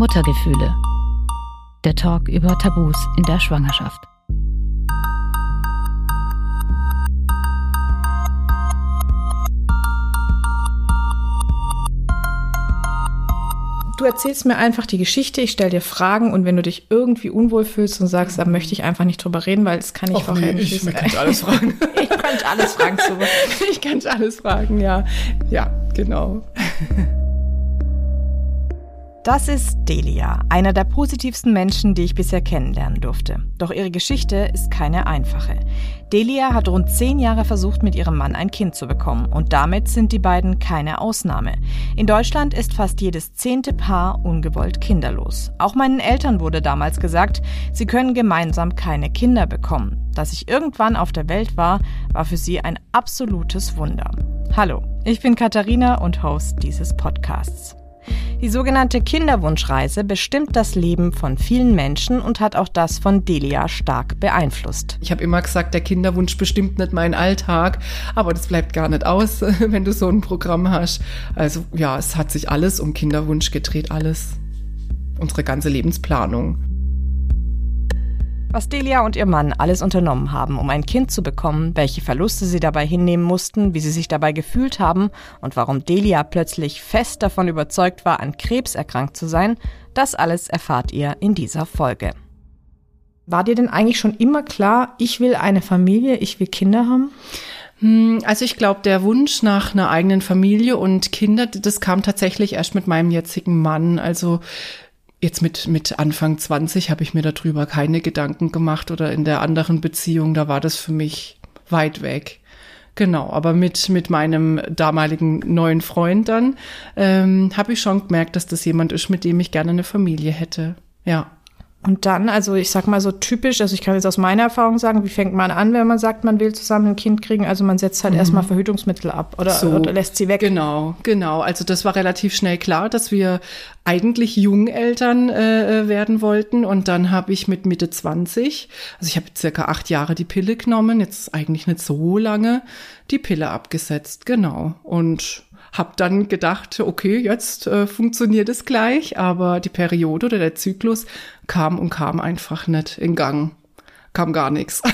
Muttergefühle. Der Talk über Tabus in der Schwangerschaft. Du erzählst mir einfach die Geschichte, ich stelle dir Fragen und wenn du dich irgendwie unwohl fühlst und sagst, da möchte ich einfach nicht drüber reden, weil das kann ich Och, nee, ich, ich kann alles fragen. ich kann alles fragen. Super. Ich kann alles fragen, ja. Ja, genau. Das ist Delia, einer der positivsten Menschen, die ich bisher kennenlernen durfte. Doch ihre Geschichte ist keine einfache. Delia hat rund zehn Jahre versucht, mit ihrem Mann ein Kind zu bekommen und damit sind die beiden keine Ausnahme. In Deutschland ist fast jedes zehnte Paar ungewollt kinderlos. Auch meinen Eltern wurde damals gesagt, sie können gemeinsam keine Kinder bekommen. Dass ich irgendwann auf der Welt war, war für sie ein absolutes Wunder. Hallo, ich bin Katharina und Host dieses Podcasts. Die sogenannte Kinderwunschreise bestimmt das Leben von vielen Menschen und hat auch das von Delia stark beeinflusst. Ich habe immer gesagt, der Kinderwunsch bestimmt nicht meinen Alltag, aber das bleibt gar nicht aus, wenn du so ein Programm hast. Also ja, es hat sich alles um Kinderwunsch gedreht, alles. Unsere ganze Lebensplanung. Was Delia und ihr Mann alles unternommen haben, um ein Kind zu bekommen, welche Verluste sie dabei hinnehmen mussten, wie sie sich dabei gefühlt haben und warum Delia plötzlich fest davon überzeugt war, an Krebs erkrankt zu sein, das alles erfahrt ihr in dieser Folge. War dir denn eigentlich schon immer klar, ich will eine Familie, ich will Kinder haben? Hm, also ich glaube, der Wunsch nach einer eigenen Familie und Kinder, das kam tatsächlich erst mit meinem jetzigen Mann. Also jetzt mit, mit Anfang 20 habe ich mir darüber keine Gedanken gemacht oder in der anderen Beziehung, da war das für mich weit weg. Genau, aber mit, mit meinem damaligen neuen Freund dann ähm, habe ich schon gemerkt, dass das jemand ist, mit dem ich gerne eine Familie hätte. Ja. Und dann, also ich sag mal so typisch, also ich kann jetzt aus meiner Erfahrung sagen, wie fängt man an, wenn man sagt, man will zusammen ein Kind kriegen? Also man setzt halt mhm. erstmal Verhütungsmittel ab oder, so, oder lässt sie weg. Genau, genau. Also das war relativ schnell klar, dass wir eigentlich Jungeltern äh, werden wollten. Und dann habe ich mit Mitte 20, also ich habe circa acht Jahre die Pille genommen, jetzt eigentlich nicht so lange, die Pille abgesetzt, genau. Und habe dann gedacht, okay, jetzt äh, funktioniert es gleich, aber die Periode oder der Zyklus kam und kam einfach nicht in Gang kam gar nichts.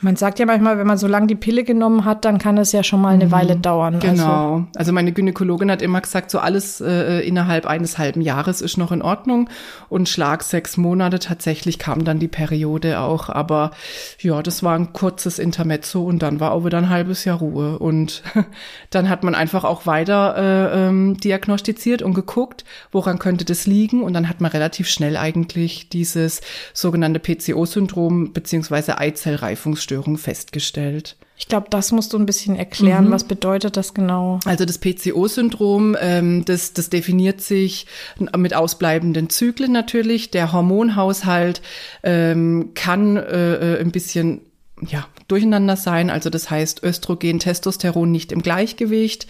Man sagt ja manchmal, wenn man so lange die Pille genommen hat, dann kann es ja schon mal eine mhm. Weile dauern. Genau. Also, also meine Gynäkologin hat immer gesagt, so alles äh, innerhalb eines halben Jahres ist noch in Ordnung. Und Schlag sechs Monate tatsächlich kam dann die Periode auch. Aber ja, das war ein kurzes Intermezzo und dann war auch wieder ein halbes Jahr Ruhe. Und dann hat man einfach auch weiter äh, ähm, diagnostiziert und geguckt, woran könnte das liegen. Und dann hat man relativ schnell eigentlich dieses sogenannte PCO-Syndrom beziehungsweise Eizellreifungsstörung festgestellt. Ich glaube, das musst du ein bisschen erklären. Mhm. Was bedeutet das genau? Also das PCO-Syndrom, ähm, das, das definiert sich mit ausbleibenden Zyklen natürlich. Der Hormonhaushalt ähm, kann äh, äh ein bisschen ja, durcheinander sein. Also das heißt Östrogen, Testosteron nicht im Gleichgewicht.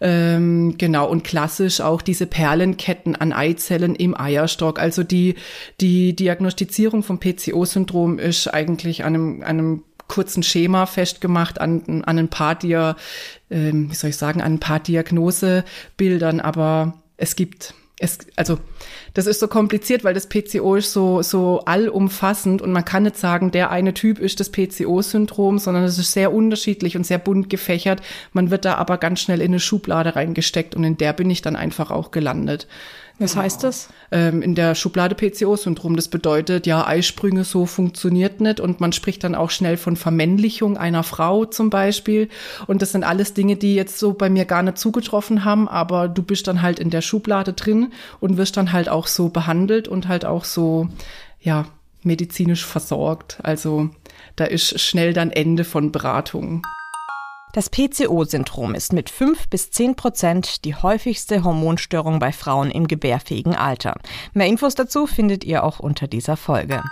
Ähm, genau, und klassisch auch diese Perlenketten an Eizellen im Eierstock. Also die, die Diagnostizierung vom PCO-Syndrom ist eigentlich an einem, einem kurzen Schema festgemacht an, an ein paar Dia, ähm, wie soll ich sagen, an ein paar Diagnosebildern, aber es gibt es, also das ist so kompliziert, weil das PCO ist so, so allumfassend und man kann nicht sagen, der eine Typ ist das PCO-Syndrom, sondern es ist sehr unterschiedlich und sehr bunt gefächert. Man wird da aber ganz schnell in eine Schublade reingesteckt und in der bin ich dann einfach auch gelandet. Was heißt das? Ähm, in der Schublade PCO-Syndrom. Das bedeutet, ja, Eisprünge so funktioniert nicht und man spricht dann auch schnell von Vermännlichung einer Frau zum Beispiel. Und das sind alles Dinge, die jetzt so bei mir gar nicht zugetroffen haben, aber du bist dann halt in der Schublade drin und wirst dann halt auch so behandelt und halt auch so, ja, medizinisch versorgt. Also da ist schnell dann Ende von Beratung. Das PCO-Syndrom ist mit 5 bis 10 Prozent die häufigste Hormonstörung bei Frauen im gebärfähigen Alter. Mehr Infos dazu findet ihr auch unter dieser Folge.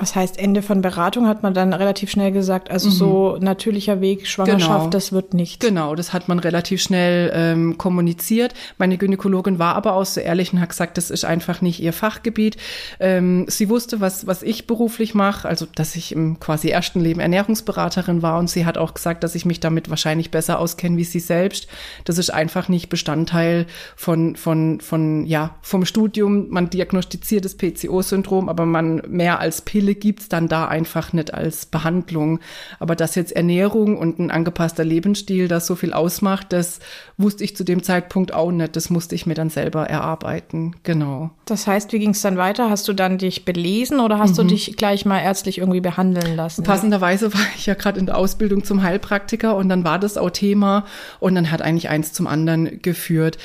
Was heißt Ende von Beratung hat man dann relativ schnell gesagt, also mhm. so natürlicher Weg, Schwangerschaft, genau. das wird nicht. Genau, das hat man relativ schnell ähm, kommuniziert. Meine Gynäkologin war aber auch so ehrlich und hat gesagt, das ist einfach nicht ihr Fachgebiet. Ähm, sie wusste, was, was ich beruflich mache, also dass ich im quasi ersten Leben Ernährungsberaterin war und sie hat auch gesagt, dass ich mich damit wahrscheinlich besser auskenne wie sie selbst. Das ist einfach nicht Bestandteil von, von, von, ja, vom Studium. Man diagnostiziert das PCO-Syndrom, aber man mehr als Pille Pille gibt's dann da einfach nicht als Behandlung. Aber dass jetzt Ernährung und ein angepasster Lebensstil das so viel ausmacht, das wusste ich zu dem Zeitpunkt auch nicht. Das musste ich mir dann selber erarbeiten. Genau. Das heißt, wie ging es dann weiter? Hast du dann dich belesen oder hast mhm. du dich gleich mal ärztlich irgendwie behandeln lassen? Passenderweise war ich ja gerade in der Ausbildung zum Heilpraktiker und dann war das auch Thema und dann hat eigentlich eins zum anderen geführt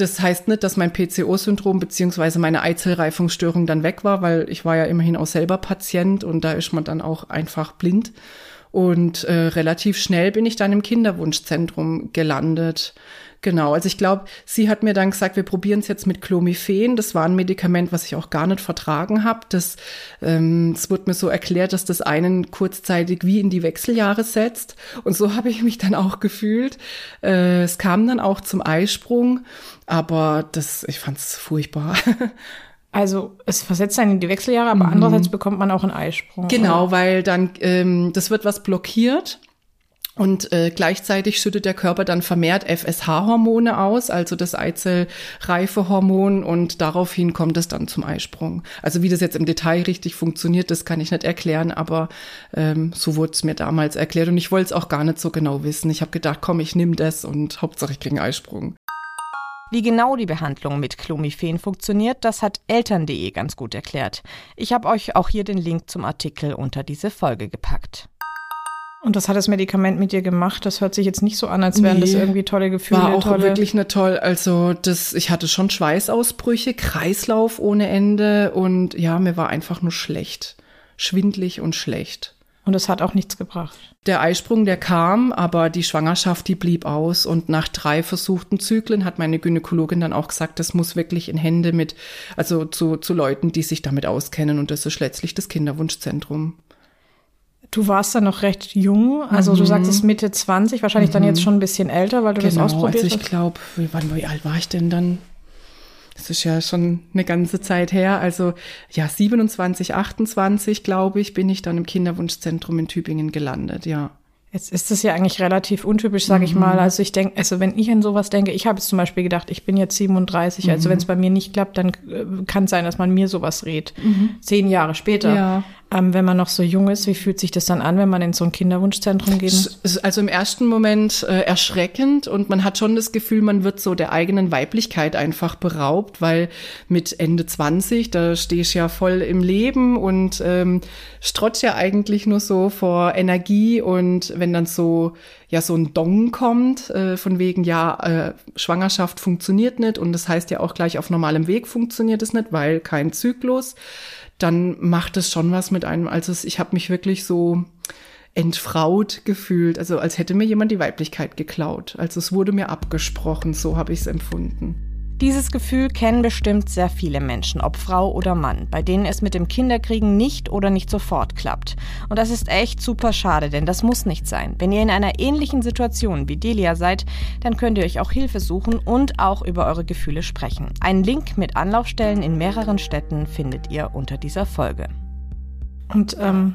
das heißt nicht, dass mein PCO-Syndrom beziehungsweise meine Eizellreifungsstörung dann weg war, weil ich war ja immerhin auch selber Patient und da ist man dann auch einfach blind. Und äh, relativ schnell bin ich dann im Kinderwunschzentrum gelandet. Genau, also ich glaube, sie hat mir dann gesagt, wir probieren es jetzt mit Clomiphen. Das war ein Medikament, was ich auch gar nicht vertragen habe. Das, ähm, es wurde mir so erklärt, dass das einen kurzzeitig wie in die Wechseljahre setzt. Und so habe ich mich dann auch gefühlt. Äh, es kam dann auch zum Eisprung, aber das, ich fand es furchtbar. Also es versetzt einen in die Wechseljahre, aber mhm. andererseits bekommt man auch einen Eisprung. Genau, oder? weil dann ähm, das wird was blockiert und äh, gleichzeitig schüttet der Körper dann vermehrt FSH-Hormone aus, also das Eizellreifehormon, und daraufhin kommt es dann zum Eisprung. Also wie das jetzt im Detail richtig funktioniert, das kann ich nicht erklären, aber ähm, so wurde es mir damals erklärt und ich wollte es auch gar nicht so genau wissen. Ich habe gedacht, komm, ich nehme das und Hauptsache ich kriege einen Eisprung. Wie genau die Behandlung mit Clomiphen funktioniert, das hat Eltern.de ganz gut erklärt. Ich habe euch auch hier den Link zum Artikel unter diese Folge gepackt. Und was hat das Medikament mit dir gemacht? Das hört sich jetzt nicht so an, als wären nee, das irgendwie tolle Gefühle. War auch tolle wirklich nicht toll. Also das, ich hatte schon Schweißausbrüche, Kreislauf ohne Ende und ja, mir war einfach nur schlecht, schwindlig und schlecht. Und es hat auch nichts gebracht. Der Eisprung, der kam, aber die Schwangerschaft, die blieb aus. Und nach drei versuchten Zyklen hat meine Gynäkologin dann auch gesagt, das muss wirklich in Hände mit, also zu, zu Leuten, die sich damit auskennen. Und das ist letztlich das Kinderwunschzentrum. Du warst dann noch recht jung, also mhm. du sagtest Mitte 20, wahrscheinlich mhm. dann jetzt schon ein bisschen älter, weil du genau, das ausprobiert also ich glaube, wie, wie alt war ich denn dann? Das ist ja schon eine ganze Zeit her. Also ja, 27, 28, glaube ich, bin ich dann im Kinderwunschzentrum in Tübingen gelandet, ja. Jetzt ist es ja eigentlich relativ untypisch, sage ich mhm. mal. Also ich denke, also wenn ich an sowas denke, ich habe jetzt zum Beispiel gedacht, ich bin jetzt 37, mhm. also wenn es bei mir nicht klappt, dann äh, kann es sein, dass man mir sowas rät. Mhm. Zehn Jahre später. Ja. Ähm, wenn man noch so jung ist, wie fühlt sich das dann an, wenn man in so ein Kinderwunschzentrum geht? Also im ersten Moment äh, erschreckend und man hat schon das Gefühl, man wird so der eigenen Weiblichkeit einfach beraubt, weil mit Ende 20, da stehe ich ja voll im Leben und ähm, strotz ja eigentlich nur so vor Energie und wenn dann so ja so ein Dong kommt, äh, von wegen, ja, äh, Schwangerschaft funktioniert nicht und das heißt ja auch gleich auf normalem Weg funktioniert es nicht, weil kein Zyklus dann macht es schon was mit einem. Also ich habe mich wirklich so entfraut gefühlt, also als hätte mir jemand die Weiblichkeit geklaut. Also es wurde mir abgesprochen, so habe ich es empfunden. Dieses Gefühl kennen bestimmt sehr viele Menschen, ob Frau oder Mann, bei denen es mit dem Kinderkriegen nicht oder nicht sofort klappt. Und das ist echt super schade, denn das muss nicht sein. Wenn ihr in einer ähnlichen Situation wie Delia seid, dann könnt ihr euch auch Hilfe suchen und auch über eure Gefühle sprechen. Einen Link mit Anlaufstellen in mehreren Städten findet ihr unter dieser Folge. Und ähm,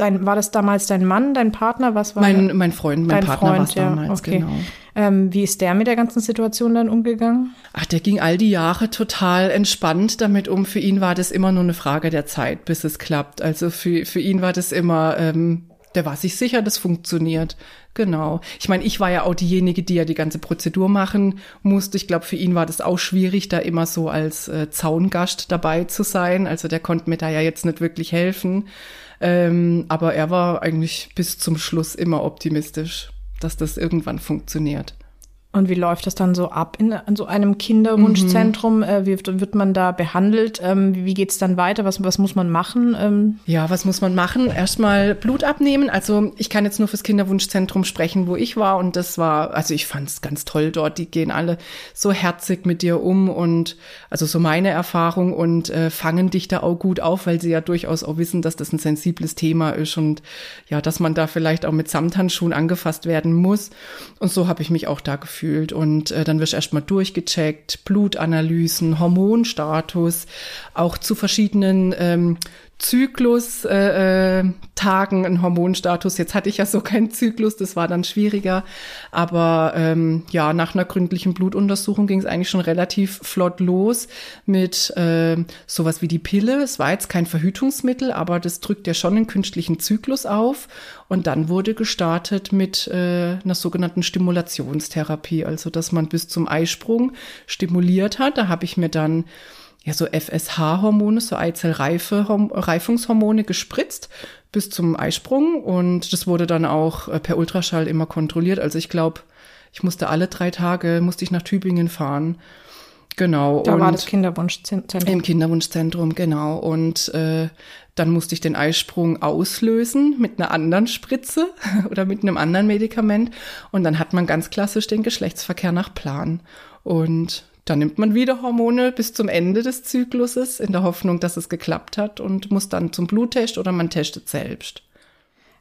dein, war das damals dein Mann, dein Partner? Was war mein, mein Freund, mein Partner war es ja, damals, okay. genau. Ähm, wie ist der mit der ganzen Situation dann umgegangen? Ach, der ging all die Jahre total entspannt damit um. Für ihn war das immer nur eine Frage der Zeit, bis es klappt. Also für, für ihn war das immer, ähm, der war sich sicher, das funktioniert. Genau. Ich meine, ich war ja auch diejenige, die ja die ganze Prozedur machen musste. Ich glaube, für ihn war das auch schwierig, da immer so als äh, Zaungast dabei zu sein. Also der konnte mir da ja jetzt nicht wirklich helfen. Ähm, aber er war eigentlich bis zum Schluss immer optimistisch dass das irgendwann funktioniert. Und wie läuft das dann so ab in, in so einem Kinderwunschzentrum? Mhm. Äh, wie wird man da behandelt? Ähm, wie geht's dann weiter? Was, was muss man machen? Ähm ja, was muss man machen? Erstmal Blut abnehmen. Also ich kann jetzt nur fürs Kinderwunschzentrum sprechen, wo ich war. Und das war, also ich fand es ganz toll dort. Die gehen alle so herzig mit dir um und also so meine Erfahrung und äh, fangen dich da auch gut auf, weil sie ja durchaus auch wissen, dass das ein sensibles Thema ist und ja, dass man da vielleicht auch mit Samthandschuhen angefasst werden muss. Und so habe ich mich auch da gefühlt. Und äh, dann wirst du erstmal durchgecheckt, Blutanalysen, Hormonstatus, auch zu verschiedenen ähm, Zyklus äh, äh, einen Hormonstatus. Jetzt hatte ich ja so keinen Zyklus, das war dann schwieriger. Aber ähm, ja, nach einer gründlichen Blutuntersuchung ging es eigentlich schon relativ flott los mit äh, sowas wie die Pille. Es war jetzt kein Verhütungsmittel, aber das drückt ja schon einen künstlichen Zyklus auf. Und dann wurde gestartet mit äh, einer sogenannten Stimulationstherapie, also dass man bis zum Eisprung stimuliert hat. Da habe ich mir dann ja so FSH-Hormone, so Eizellreife Reifungshormone gespritzt bis zum Eisprung und das wurde dann auch äh, per Ultraschall immer kontrolliert. Also ich glaube, ich musste alle drei Tage musste ich nach Tübingen fahren. Genau. Da und war das Kinderwunschzentrum. Im Kinderwunschzentrum, genau. Und äh, dann musste ich den Eisprung auslösen mit einer anderen Spritze oder mit einem anderen Medikament. Und dann hat man ganz klassisch den Geschlechtsverkehr nach Plan. Und dann nimmt man wieder Hormone bis zum Ende des Zykluses in der Hoffnung, dass es geklappt hat und muss dann zum Bluttest oder man testet selbst.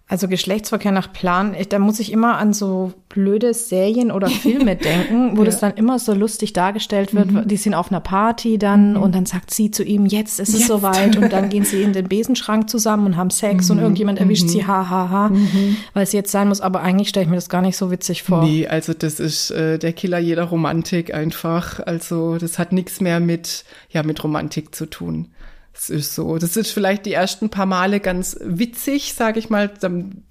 Also Geschlechtsverkehr nach Plan, da muss ich immer an so blöde Serien oder Filme denken, wo ja. das dann immer so lustig dargestellt wird. Mhm. Die sind auf einer Party dann mhm. und dann sagt sie zu ihm, jetzt ist es jetzt. soweit und dann gehen sie in den Besenschrank zusammen und haben Sex mhm. und irgendjemand erwischt mhm. sie, ha, ha, ha, mhm. weil es jetzt sein muss. Aber eigentlich stelle ich mir das gar nicht so witzig vor. Nee, also das ist äh, der Killer jeder Romantik einfach. Also das hat nichts mehr mit, ja, mit Romantik zu tun. Das ist so. Das ist vielleicht die ersten paar Male ganz witzig, sage ich mal. Dann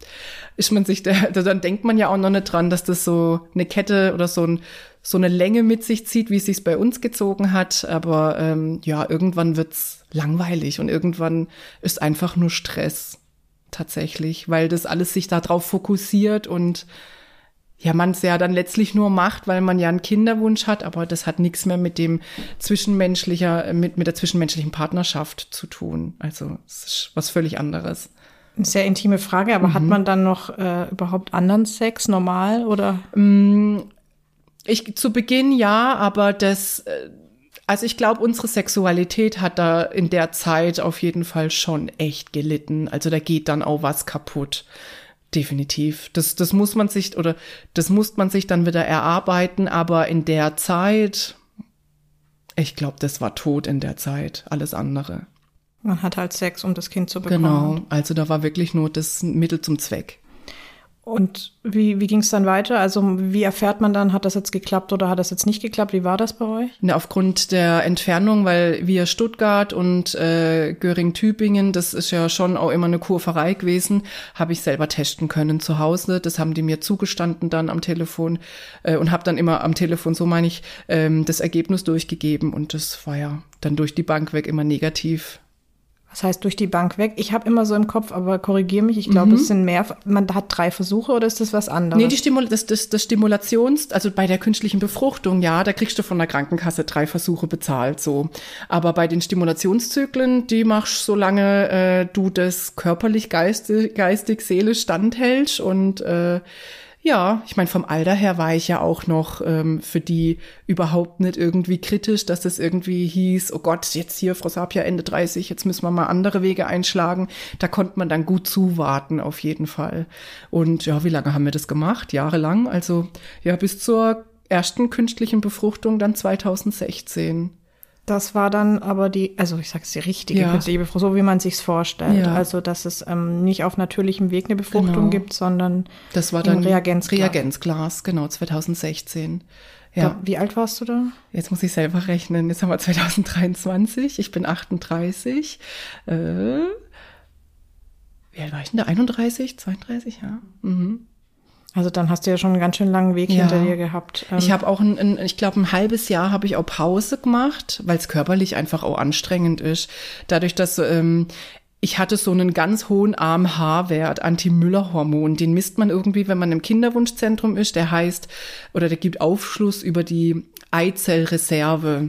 ist man sich, der, dann denkt man ja auch noch nicht dran, dass das so eine Kette oder so, ein, so eine Länge mit sich zieht, wie es sich bei uns gezogen hat. Aber ähm, ja, irgendwann wird's langweilig und irgendwann ist einfach nur Stress tatsächlich, weil das alles sich darauf fokussiert und ja, man es ja dann letztlich nur macht, weil man ja einen Kinderwunsch hat, aber das hat nichts mehr mit dem zwischenmenschlicher, mit, mit der zwischenmenschlichen Partnerschaft zu tun. Also es ist was völlig anderes. Eine sehr intime Frage, aber mhm. hat man dann noch äh, überhaupt anderen Sex normal oder? Mm, ich zu Beginn ja, aber das äh, also ich glaube, unsere Sexualität hat da in der Zeit auf jeden Fall schon echt gelitten. Also da geht dann auch was kaputt. Definitiv. Das, das muss man sich oder das muss man sich dann wieder erarbeiten, aber in der Zeit, ich glaube, das war tot in der Zeit, alles andere. Man hat halt Sex, um das Kind zu bekommen. Genau, also da war wirklich nur das Mittel zum Zweck. Und wie, wie ging es dann weiter? Also wie erfährt man dann, hat das jetzt geklappt oder hat das jetzt nicht geklappt? Wie war das bei euch? Ne, aufgrund der Entfernung, weil wir Stuttgart und äh, Göring-Tübingen, das ist ja schon auch immer eine Kurverei gewesen, habe ich selber testen können zu Hause. Das haben die mir zugestanden dann am Telefon äh, und habe dann immer am Telefon, so meine ich, ähm, das Ergebnis durchgegeben. Und das war ja dann durch die Bank weg immer negativ. Das heißt, durch die Bank weg. Ich habe immer so im Kopf, aber korrigiere mich, ich glaube, mhm. es sind mehr, man hat drei Versuche oder ist das was anderes? Nee, die Stimul das, das, das Stimulations, also bei der künstlichen Befruchtung, ja, da kriegst du von der Krankenkasse drei Versuche bezahlt, so. Aber bei den Stimulationszyklen, die machst solange äh, du das körperlich, geistig, geistig seelisch standhältst und äh, ja, ich meine, vom Alter her war ich ja auch noch ähm, für die überhaupt nicht irgendwie kritisch, dass es irgendwie hieß, oh Gott, jetzt hier Frau Sapia Ende 30, jetzt müssen wir mal andere Wege einschlagen. Da konnte man dann gut zuwarten, auf jeden Fall. Und ja, wie lange haben wir das gemacht? Jahrelang. Also ja, bis zur ersten künstlichen Befruchtung dann 2016. Das war dann aber die, also ich sage es die richtige ja. künstliche Befruchtung, so wie man sich's vorstellt. Ja. Also dass es ähm, nicht auf natürlichem Weg eine Befruchtung genau. gibt, sondern das war dann Reagenzglas. Reagenzglas, genau 2016. Ja. Wie alt warst du da? Jetzt muss ich selber rechnen. Jetzt haben wir 2023. Ich bin 38. Äh, wie alt war ich denn da? 31, 32, ja. Mhm. Also dann hast du ja schon einen ganz schön langen Weg ja. hinter dir gehabt. ich ähm. habe auch, ein, ein ich glaube, ein halbes Jahr habe ich auch Pause gemacht, weil es körperlich einfach auch anstrengend ist. Dadurch, dass ähm, ich hatte so einen ganz hohen AMH-Wert, Anti-Müller-Hormon. Den misst man irgendwie, wenn man im Kinderwunschzentrum ist. Der heißt, oder der gibt Aufschluss über die Eizellreserve.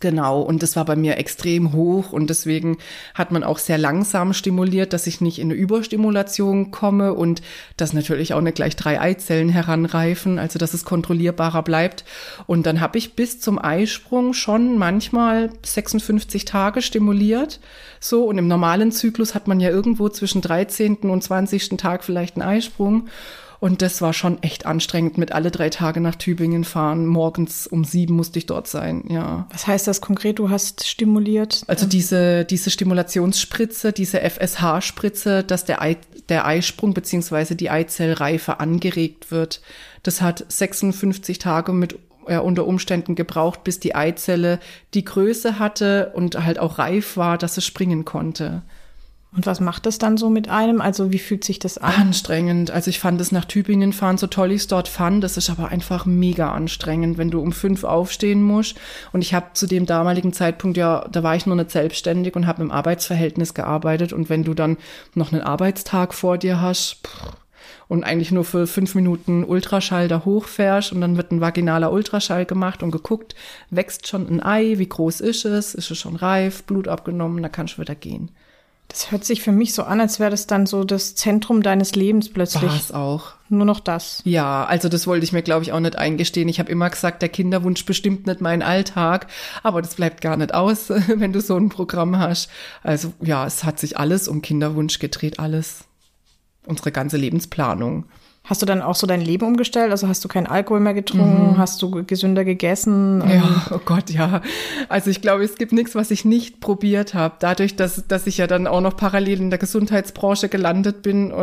Genau, und das war bei mir extrem hoch und deswegen hat man auch sehr langsam stimuliert, dass ich nicht in eine Überstimulation komme und dass natürlich auch nicht gleich drei Eizellen heranreifen, also dass es kontrollierbarer bleibt. Und dann habe ich bis zum Eisprung schon manchmal 56 Tage stimuliert. So, und im normalen Zyklus hat man ja irgendwo zwischen 13. und 20. Tag vielleicht einen Eisprung. Und das war schon echt anstrengend mit alle drei Tage nach Tübingen fahren. Morgens um sieben musste ich dort sein, ja. Was heißt das konkret? Du hast stimuliert? Also diese, diese Stimulationsspritze, diese FSH-Spritze, dass der, Ei, der Eisprung beziehungsweise die Eizellreife angeregt wird. Das hat 56 Tage mit ja, unter Umständen gebraucht, bis die Eizelle die Größe hatte und halt auch reif war, dass es springen konnte. Und was macht das dann so mit einem? Also wie fühlt sich das an? Anstrengend. Also ich fand es nach Tübingen fahren, so toll ich es dort fand. Das ist aber einfach mega anstrengend, wenn du um fünf aufstehen musst. Und ich habe zu dem damaligen Zeitpunkt ja, da war ich nur nicht selbstständig und habe im Arbeitsverhältnis gearbeitet. Und wenn du dann noch einen Arbeitstag vor dir hast, pff, und eigentlich nur für fünf Minuten Ultraschall da hochfährst und dann wird ein vaginaler Ultraschall gemacht und geguckt, wächst schon ein Ei, wie groß ist es, ist es schon reif, Blut abgenommen, da kannst du wieder gehen. Das hört sich für mich so an, als wäre das dann so das Zentrum deines Lebens plötzlich. War es auch. Nur noch das. Ja, also das wollte ich mir, glaube ich, auch nicht eingestehen. Ich habe immer gesagt, der Kinderwunsch bestimmt nicht meinen Alltag, aber das bleibt gar nicht aus, wenn du so ein Programm hast. Also ja, es hat sich alles um Kinderwunsch gedreht, alles. Unsere ganze Lebensplanung. Hast du dann auch so dein Leben umgestellt? Also hast du keinen Alkohol mehr getrunken? Mhm. Hast du gesünder gegessen? Ja, oh Gott, ja. Also ich glaube, es gibt nichts, was ich nicht probiert habe. Dadurch, dass, dass ich ja dann auch noch parallel in der Gesundheitsbranche gelandet bin, äh,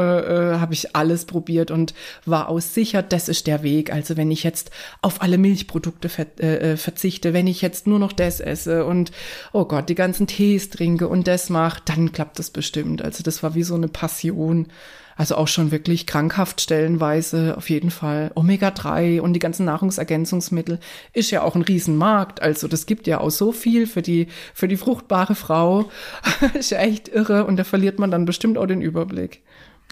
äh, habe ich alles probiert und war auch sicher, das ist der Weg. Also wenn ich jetzt auf alle Milchprodukte ver äh, äh, verzichte, wenn ich jetzt nur noch das esse und oh Gott, die ganzen Tees trinke und das mache, dann klappt das bestimmt. Also das war wie so eine Passion. Also auch schon wirklich krankhaft stellenweise, auf jeden Fall. Omega-3 und die ganzen Nahrungsergänzungsmittel ist ja auch ein Riesenmarkt. Also das gibt ja auch so viel für die, für die fruchtbare Frau. ist ja echt irre und da verliert man dann bestimmt auch den Überblick.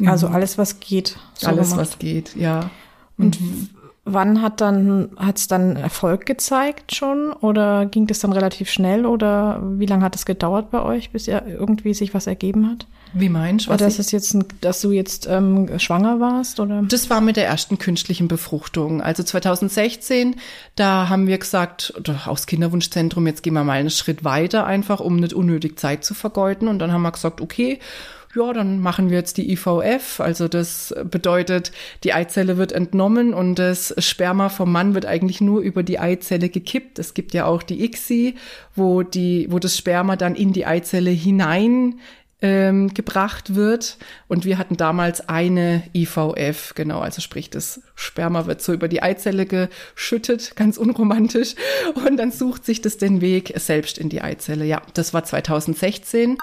Also alles, was geht. So alles, gemacht. was geht, ja. Und mhm. Wann hat dann hat's dann Erfolg gezeigt schon oder ging das dann relativ schnell oder wie lange hat es gedauert bei euch, bis ihr irgendwie sich was ergeben hat? Wie meinst du? Ist es jetzt, ein, dass du jetzt ähm, schwanger warst oder? Das war mit der ersten künstlichen Befruchtung. Also 2016, da haben wir gesagt, oder aus Kinderwunschzentrum, jetzt gehen wir mal einen Schritt weiter, einfach um nicht unnötig Zeit zu vergeuden. Und dann haben wir gesagt, okay, ja, dann machen wir jetzt die IVF. Also das bedeutet, die Eizelle wird entnommen und das Sperma vom Mann wird eigentlich nur über die Eizelle gekippt. Es gibt ja auch die ICSI, wo die, wo das Sperma dann in die Eizelle hinein ähm, gebracht wird. Und wir hatten damals eine IVF, genau, also sprich, das Sperma wird so über die Eizelle geschüttet, ganz unromantisch. Und dann sucht sich das den Weg selbst in die Eizelle. Ja, das war 2016.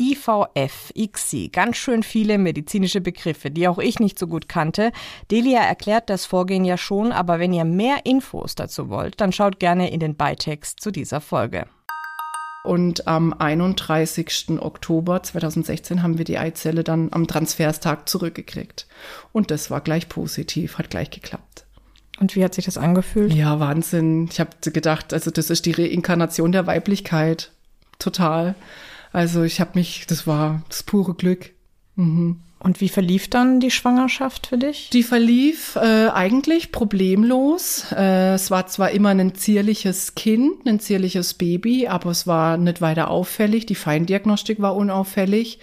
IVF, ICSI, ganz schön viele medizinische Begriffe, die auch ich nicht so gut kannte. Delia erklärt das Vorgehen ja schon, aber wenn ihr mehr Infos dazu wollt, dann schaut gerne in den Beitext zu dieser Folge. Und am 31. Oktober 2016 haben wir die Eizelle dann am Transferstag zurückgekriegt. Und das war gleich positiv, hat gleich geklappt. Und wie hat sich das angefühlt? Ja, Wahnsinn. Ich habe gedacht, also das ist die Reinkarnation der Weiblichkeit. Total. Also ich habe mich, das war das pure Glück. Mhm. Und wie verlief dann die Schwangerschaft für dich? Die verlief äh, eigentlich problemlos. Äh, es war zwar immer ein zierliches Kind, ein zierliches Baby, aber es war nicht weiter auffällig. Die Feindiagnostik war unauffällig.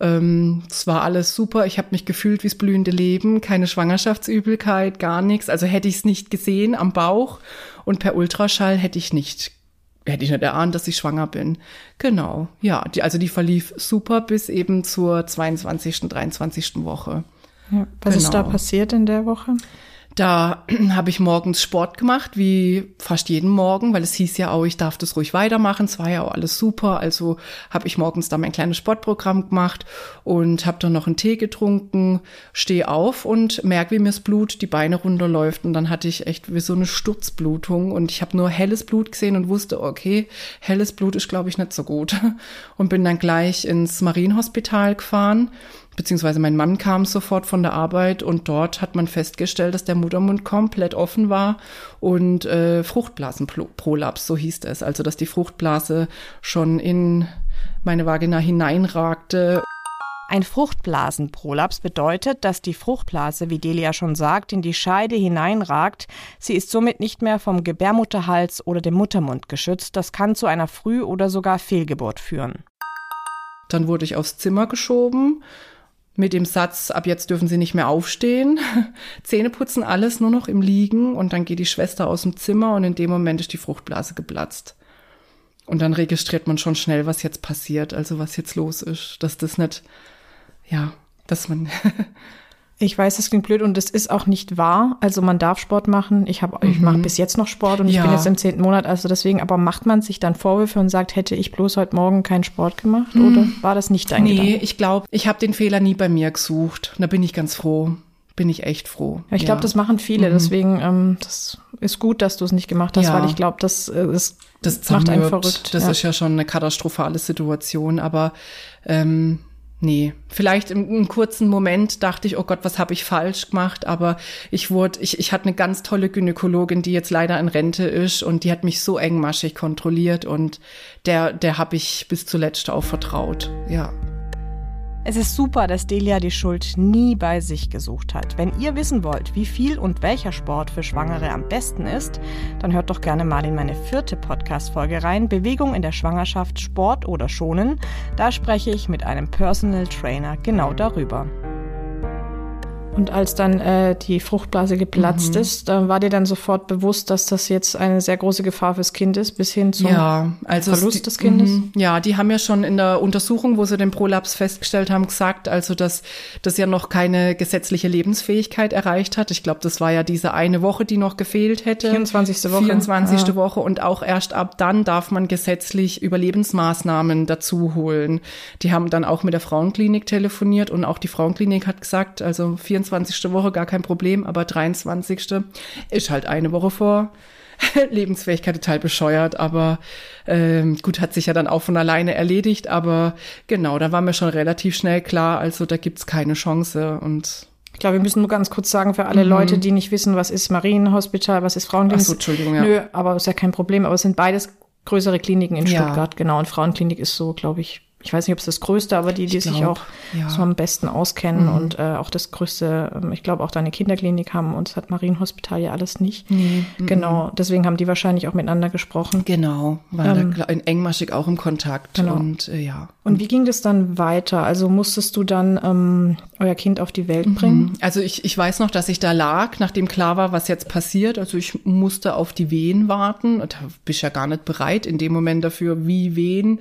Ähm, es war alles super. Ich habe mich gefühlt wie das blühende Leben, keine Schwangerschaftsübelkeit, gar nichts. Also hätte ich es nicht gesehen am Bauch und per Ultraschall hätte ich nicht hätte ich nicht erahnt, dass ich schwanger bin. Genau, ja, die, also die verlief super bis eben zur 22., 23. Woche. Ja, was genau. ist da passiert in der Woche? Da habe ich morgens Sport gemacht, wie fast jeden Morgen, weil es hieß ja auch, ich darf das ruhig weitermachen. Es war ja auch alles super. Also habe ich morgens da mein kleines Sportprogramm gemacht und habe dann noch einen Tee getrunken, stehe auf und merke, wie mir das Blut die Beine runterläuft. Und dann hatte ich echt wie so eine Sturzblutung und ich habe nur helles Blut gesehen und wusste, okay, helles Blut ist, glaube ich, nicht so gut. Und bin dann gleich ins Marienhospital gefahren beziehungsweise mein Mann kam sofort von der Arbeit und dort hat man festgestellt, dass der Muttermund komplett offen war und äh, Fruchtblasenprolaps, so hieß es. Also dass die Fruchtblase schon in meine Vagina hineinragte. Ein Fruchtblasenprolaps bedeutet, dass die Fruchtblase, wie Delia schon sagt, in die Scheide hineinragt. Sie ist somit nicht mehr vom Gebärmutterhals oder dem Muttermund geschützt. Das kann zu einer Früh- oder sogar Fehlgeburt führen. Dann wurde ich aufs Zimmer geschoben mit dem Satz, ab jetzt dürfen Sie nicht mehr aufstehen, Zähne putzen, alles nur noch im Liegen und dann geht die Schwester aus dem Zimmer und in dem Moment ist die Fruchtblase geplatzt. Und dann registriert man schon schnell, was jetzt passiert, also was jetzt los ist, dass das nicht, ja, dass man Ich weiß, das klingt blöd und es ist auch nicht wahr. Also man darf Sport machen. Ich habe, mhm. ich mache bis jetzt noch Sport und ja. ich bin jetzt im zehnten Monat. Also deswegen, aber macht man sich dann Vorwürfe und sagt, hätte ich bloß heute Morgen keinen Sport gemacht mhm. oder war das nicht dein Nee, Gedanke? ich glaube, ich habe den Fehler nie bei mir gesucht. Da bin ich ganz froh. Bin ich echt froh. Ja, ich glaube, das machen viele. Mhm. Deswegen, ähm, das ist gut, dass du es nicht gemacht hast, ja. weil ich glaube, das, äh, ist, das macht einen verrückt. Das ja. ist ja schon eine katastrophale Situation. Aber ähm, Nee, vielleicht im, im, kurzen Moment dachte ich, oh Gott, was habe ich falsch gemacht? Aber ich wurde, ich, ich hatte eine ganz tolle Gynäkologin, die jetzt leider in Rente ist und die hat mich so engmaschig kontrolliert und der, der habe ich bis zuletzt auch vertraut. Ja. Es ist super, dass Delia die Schuld nie bei sich gesucht hat. Wenn ihr wissen wollt, wie viel und welcher Sport für Schwangere am besten ist, dann hört doch gerne mal in meine vierte Podcast-Folge rein. Bewegung in der Schwangerschaft, Sport oder Schonen. Da spreche ich mit einem Personal Trainer genau darüber. Und als dann äh, die Fruchtblase geplatzt mhm. ist, da war dir dann sofort bewusst, dass das jetzt eine sehr große Gefahr fürs Kind ist, bis hin zum ja, also Verlust die, des Kindes? Mhm. Ja, die haben ja schon in der Untersuchung, wo sie den Prolaps festgestellt haben, gesagt, also dass das ja noch keine gesetzliche Lebensfähigkeit erreicht hat. Ich glaube, das war ja diese eine Woche, die noch gefehlt hätte. 24. Woche. 24. Ja. Woche. Und auch erst ab dann darf man gesetzlich Überlebensmaßnahmen dazu holen. Die haben dann auch mit der Frauenklinik telefoniert und auch die Frauenklinik hat gesagt, also 24 24. Woche gar kein Problem, aber 23. ist halt eine Woche vor Lebensfähigkeit total bescheuert, aber ähm, gut, hat sich ja dann auch von alleine erledigt, aber genau, da war mir schon relativ schnell klar, also da gibt's keine Chance und ich glaube, wir müssen nur ganz kurz sagen für alle mhm. Leute, die nicht wissen, was ist Marienhospital, was ist Frauenklinik. Ach so, Entschuldigung, ja. Nö, aber ist ja kein Problem, aber es sind beides größere Kliniken in ja. Stuttgart, genau. Und Frauenklinik ist so, glaube ich, ich weiß nicht, ob es das Größte, aber die, die glaub, sich auch ja. so am besten auskennen mhm. und äh, auch das Größte, ähm, ich glaube auch deine Kinderklinik haben und das hat Marienhospital ja alles nicht. Nee. Mhm. Genau, deswegen haben die wahrscheinlich auch miteinander gesprochen. Genau, waren ähm, da engmaschig auch im Kontakt genau. und äh, ja. Und wie ging das dann weiter? Also musstest du dann ähm, euer Kind auf die Welt bringen? Mhm. Also ich, ich weiß noch, dass ich da lag, nachdem klar war, was jetzt passiert. Also ich musste auf die Wehen warten. Da bist ja gar nicht bereit in dem Moment dafür, wie Wehen.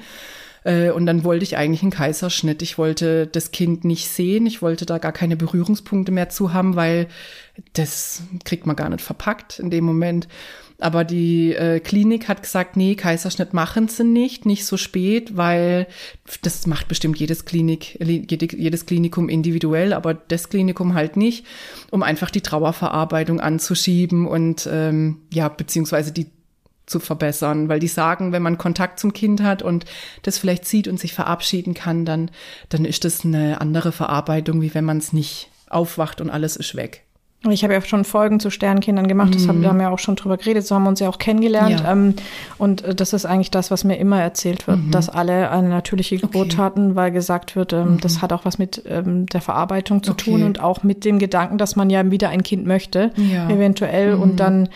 Äh, und dann wollte ich eigentlich einen Kaiserschnitt. Ich wollte das Kind nicht sehen. Ich wollte da gar keine Berührungspunkte mehr zu haben, weil das kriegt man gar nicht verpackt in dem Moment. Aber die äh, Klinik hat gesagt, nee, Kaiserschnitt machen sie nicht, nicht so spät, weil das macht bestimmt jedes Klinik, jedes Klinikum individuell, aber das Klinikum halt nicht, um einfach die Trauerverarbeitung anzuschieben und ähm, ja, beziehungsweise die zu verbessern, weil die sagen, wenn man Kontakt zum Kind hat und das vielleicht sieht und sich verabschieden kann, dann, dann ist das eine andere Verarbeitung, wie wenn man es nicht aufwacht und alles ist weg. Ich habe ja schon Folgen zu Sternkindern gemacht, das haben, wir mhm. haben ja auch schon drüber geredet, so haben wir uns ja auch kennengelernt. Ja. Ähm, und äh, das ist eigentlich das, was mir immer erzählt wird, mhm. dass alle eine natürliche Geburt okay. hatten, weil gesagt wird, ähm, mhm. das hat auch was mit ähm, der Verarbeitung zu okay. tun und auch mit dem Gedanken, dass man ja wieder ein Kind möchte, ja. eventuell. Und mhm. dann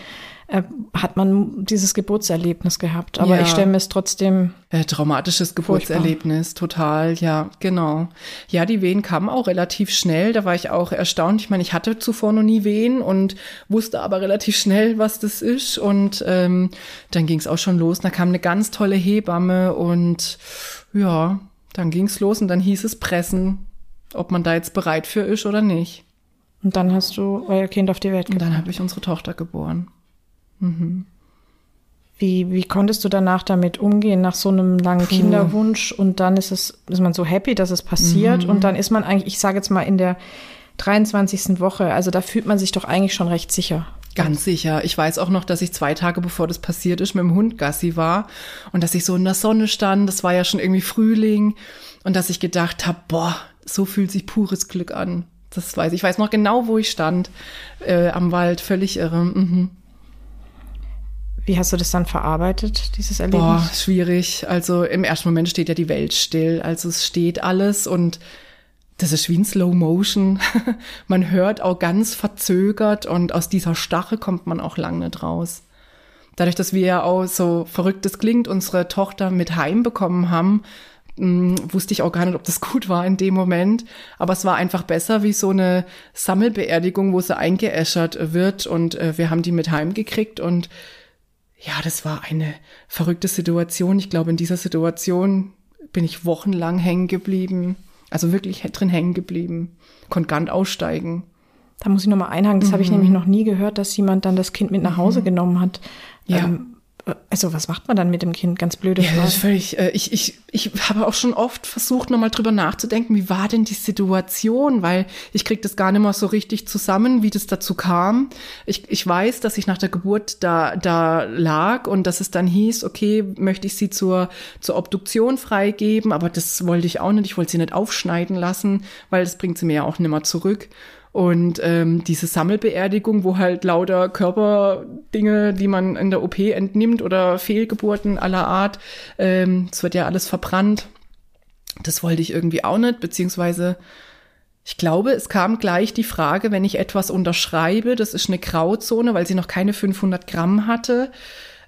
äh, hat man dieses Geburtserlebnis gehabt. Aber ja. ich stelle mir es trotzdem. Äh, traumatisches Geburtserlebnis, furchtbar. total, ja, genau. Ja, die Wehen kamen auch relativ schnell. Da war ich auch erstaunt. Ich meine, ich hatte zuvor noch nie Wehen und wusste aber relativ schnell, was das ist. Und ähm, dann ging es auch schon los. Da kam eine ganz tolle Hebamme und ja, dann ging es los und dann hieß es pressen, ob man da jetzt bereit für ist oder nicht. Und dann hast du euer Kind auf die Welt gebracht. Und dann habe ich unsere Tochter geboren. Mhm. Wie, wie konntest du danach damit umgehen, nach so einem langen Puh. Kinderwunsch? Und dann ist es, ist man so happy, dass es passiert. Mhm. Und dann ist man eigentlich, ich sage jetzt mal, in der 23. Woche. Also da fühlt man sich doch eigentlich schon recht sicher. Ganz sicher. Ich weiß auch noch, dass ich zwei Tage bevor das passiert ist, mit dem Hund Gassi war und dass ich so in der Sonne stand. Das war ja schon irgendwie Frühling und dass ich gedacht habe, boah, so fühlt sich pures Glück an. Das weiß ich. Ich weiß noch genau, wo ich stand äh, am Wald. Völlig irre. Mhm. Wie hast du das dann verarbeitet, dieses Erlebnis? Boah, schwierig. Also im ersten Moment steht ja die Welt still. Also es steht alles und das ist wie ein Slow Motion. man hört auch ganz verzögert und aus dieser Stache kommt man auch lang nicht raus. Dadurch, dass wir ja auch so verrückt es klingt, unsere Tochter mit heimbekommen haben, hm, wusste ich auch gar nicht, ob das gut war in dem Moment. Aber es war einfach besser wie so eine Sammelbeerdigung, wo sie eingeäschert wird und äh, wir haben die mit heimgekriegt und ja, das war eine verrückte Situation. Ich glaube, in dieser Situation bin ich wochenlang hängen geblieben. Also wirklich drin hängen geblieben. Konnte gar nicht aussteigen. Da muss ich nochmal einhaken. Das mhm. habe ich nämlich noch nie gehört, dass jemand dann das Kind mit nach Hause mhm. genommen hat. Ja. Ähm, also was macht man dann mit dem Kind? Ganz blöde Frage. Ja, das ist völlig, äh, ich, ich, ich habe auch schon oft versucht, nochmal drüber nachzudenken, wie war denn die Situation? Weil ich krieg das gar nicht mehr so richtig zusammen, wie das dazu kam. Ich, ich weiß, dass ich nach der Geburt da, da lag und dass es dann hieß, okay, möchte ich sie zur, zur Obduktion freigeben, aber das wollte ich auch nicht. Ich wollte sie nicht aufschneiden lassen, weil das bringt sie mir ja auch nicht mehr zurück. Und ähm, diese Sammelbeerdigung, wo halt lauter Körperdinge, die man in der OP entnimmt oder Fehlgeburten aller Art, ähm, es wird ja alles verbrannt. Das wollte ich irgendwie auch nicht, beziehungsweise ich glaube, es kam gleich die Frage, wenn ich etwas unterschreibe, das ist eine Grauzone, weil sie noch keine 500 Gramm hatte,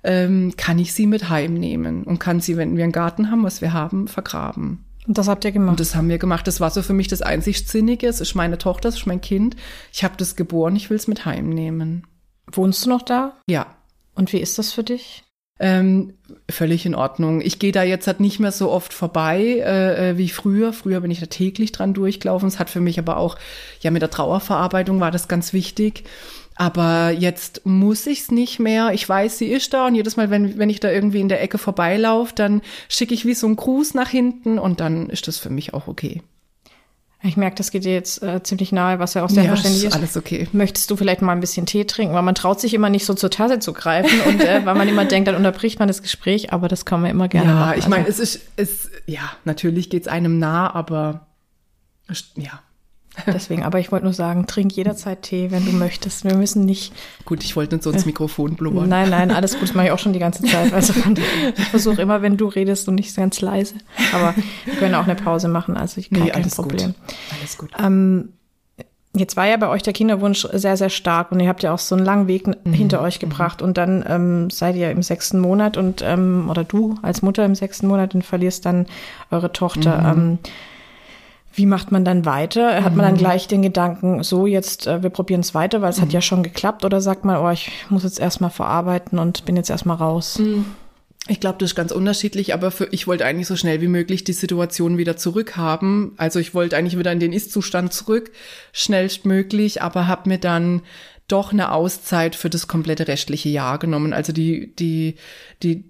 ähm, kann ich sie mit heimnehmen und kann sie, wenn wir einen Garten haben, was wir haben, vergraben. Und das habt ihr gemacht? Und das haben wir gemacht. Das war so für mich das einzig Sinnige. Es ist meine Tochter, es ist mein Kind. Ich habe das geboren, ich will es mit heimnehmen. Wohnst du noch da? Ja. Und wie ist das für dich? Ähm, völlig in Ordnung. Ich gehe da jetzt halt nicht mehr so oft vorbei äh, äh, wie früher. Früher bin ich da täglich dran durchgelaufen. Es hat für mich aber auch, ja, mit der Trauerverarbeitung war das ganz wichtig. Aber jetzt muss ich's nicht mehr. Ich weiß, sie ist da und jedes Mal, wenn, wenn ich da irgendwie in der Ecke vorbeilaufe, dann schicke ich wie so einen Gruß nach hinten und dann ist das für mich auch okay. Ich merke, das geht dir jetzt äh, ziemlich nahe, was ja auch sehr ja, verständlich ist. Alles okay. Möchtest du vielleicht mal ein bisschen Tee trinken? Weil man traut sich immer nicht so zur Tasse zu greifen und äh, weil man immer denkt, dann unterbricht man das Gespräch, aber das kann man immer gerne ja, machen. Ja, ich meine, also. es ist, es, ja, natürlich geht's einem nah, aber ja, Deswegen, aber ich wollte nur sagen, trink jederzeit Tee, wenn du möchtest. Wir müssen nicht. Gut, ich wollte nicht so ins Mikrofon blubbern. Nein, nein, alles gut, das mache ich auch schon die ganze Zeit. Also ich versuche immer, wenn du redest und nicht ganz leise. Aber wir können auch eine Pause machen, also ich kann nee, kein Problem. Gut. Alles gut. Ähm, Jetzt war ja bei euch der Kinderwunsch sehr, sehr stark und ihr habt ja auch so einen langen Weg mhm. hinter euch gebracht und dann ähm, seid ihr im sechsten Monat und ähm, oder du als Mutter im sechsten Monat und verlierst dann eure Tochter. Mhm. Ähm, wie macht man dann weiter? Hat man dann mhm. gleich den Gedanken, so jetzt, äh, wir probieren es weiter, weil es mhm. hat ja schon geklappt? Oder sagt man, oh, ich muss jetzt erstmal verarbeiten und bin jetzt erstmal raus? Mhm. Ich glaube, das ist ganz unterschiedlich, aber für, ich wollte eigentlich so schnell wie möglich die Situation wieder zurückhaben. Also ich wollte eigentlich wieder in den Ist-Zustand zurück, schnellstmöglich, aber habe mir dann doch eine Auszeit für das komplette restliche Jahr genommen. Also die, die, die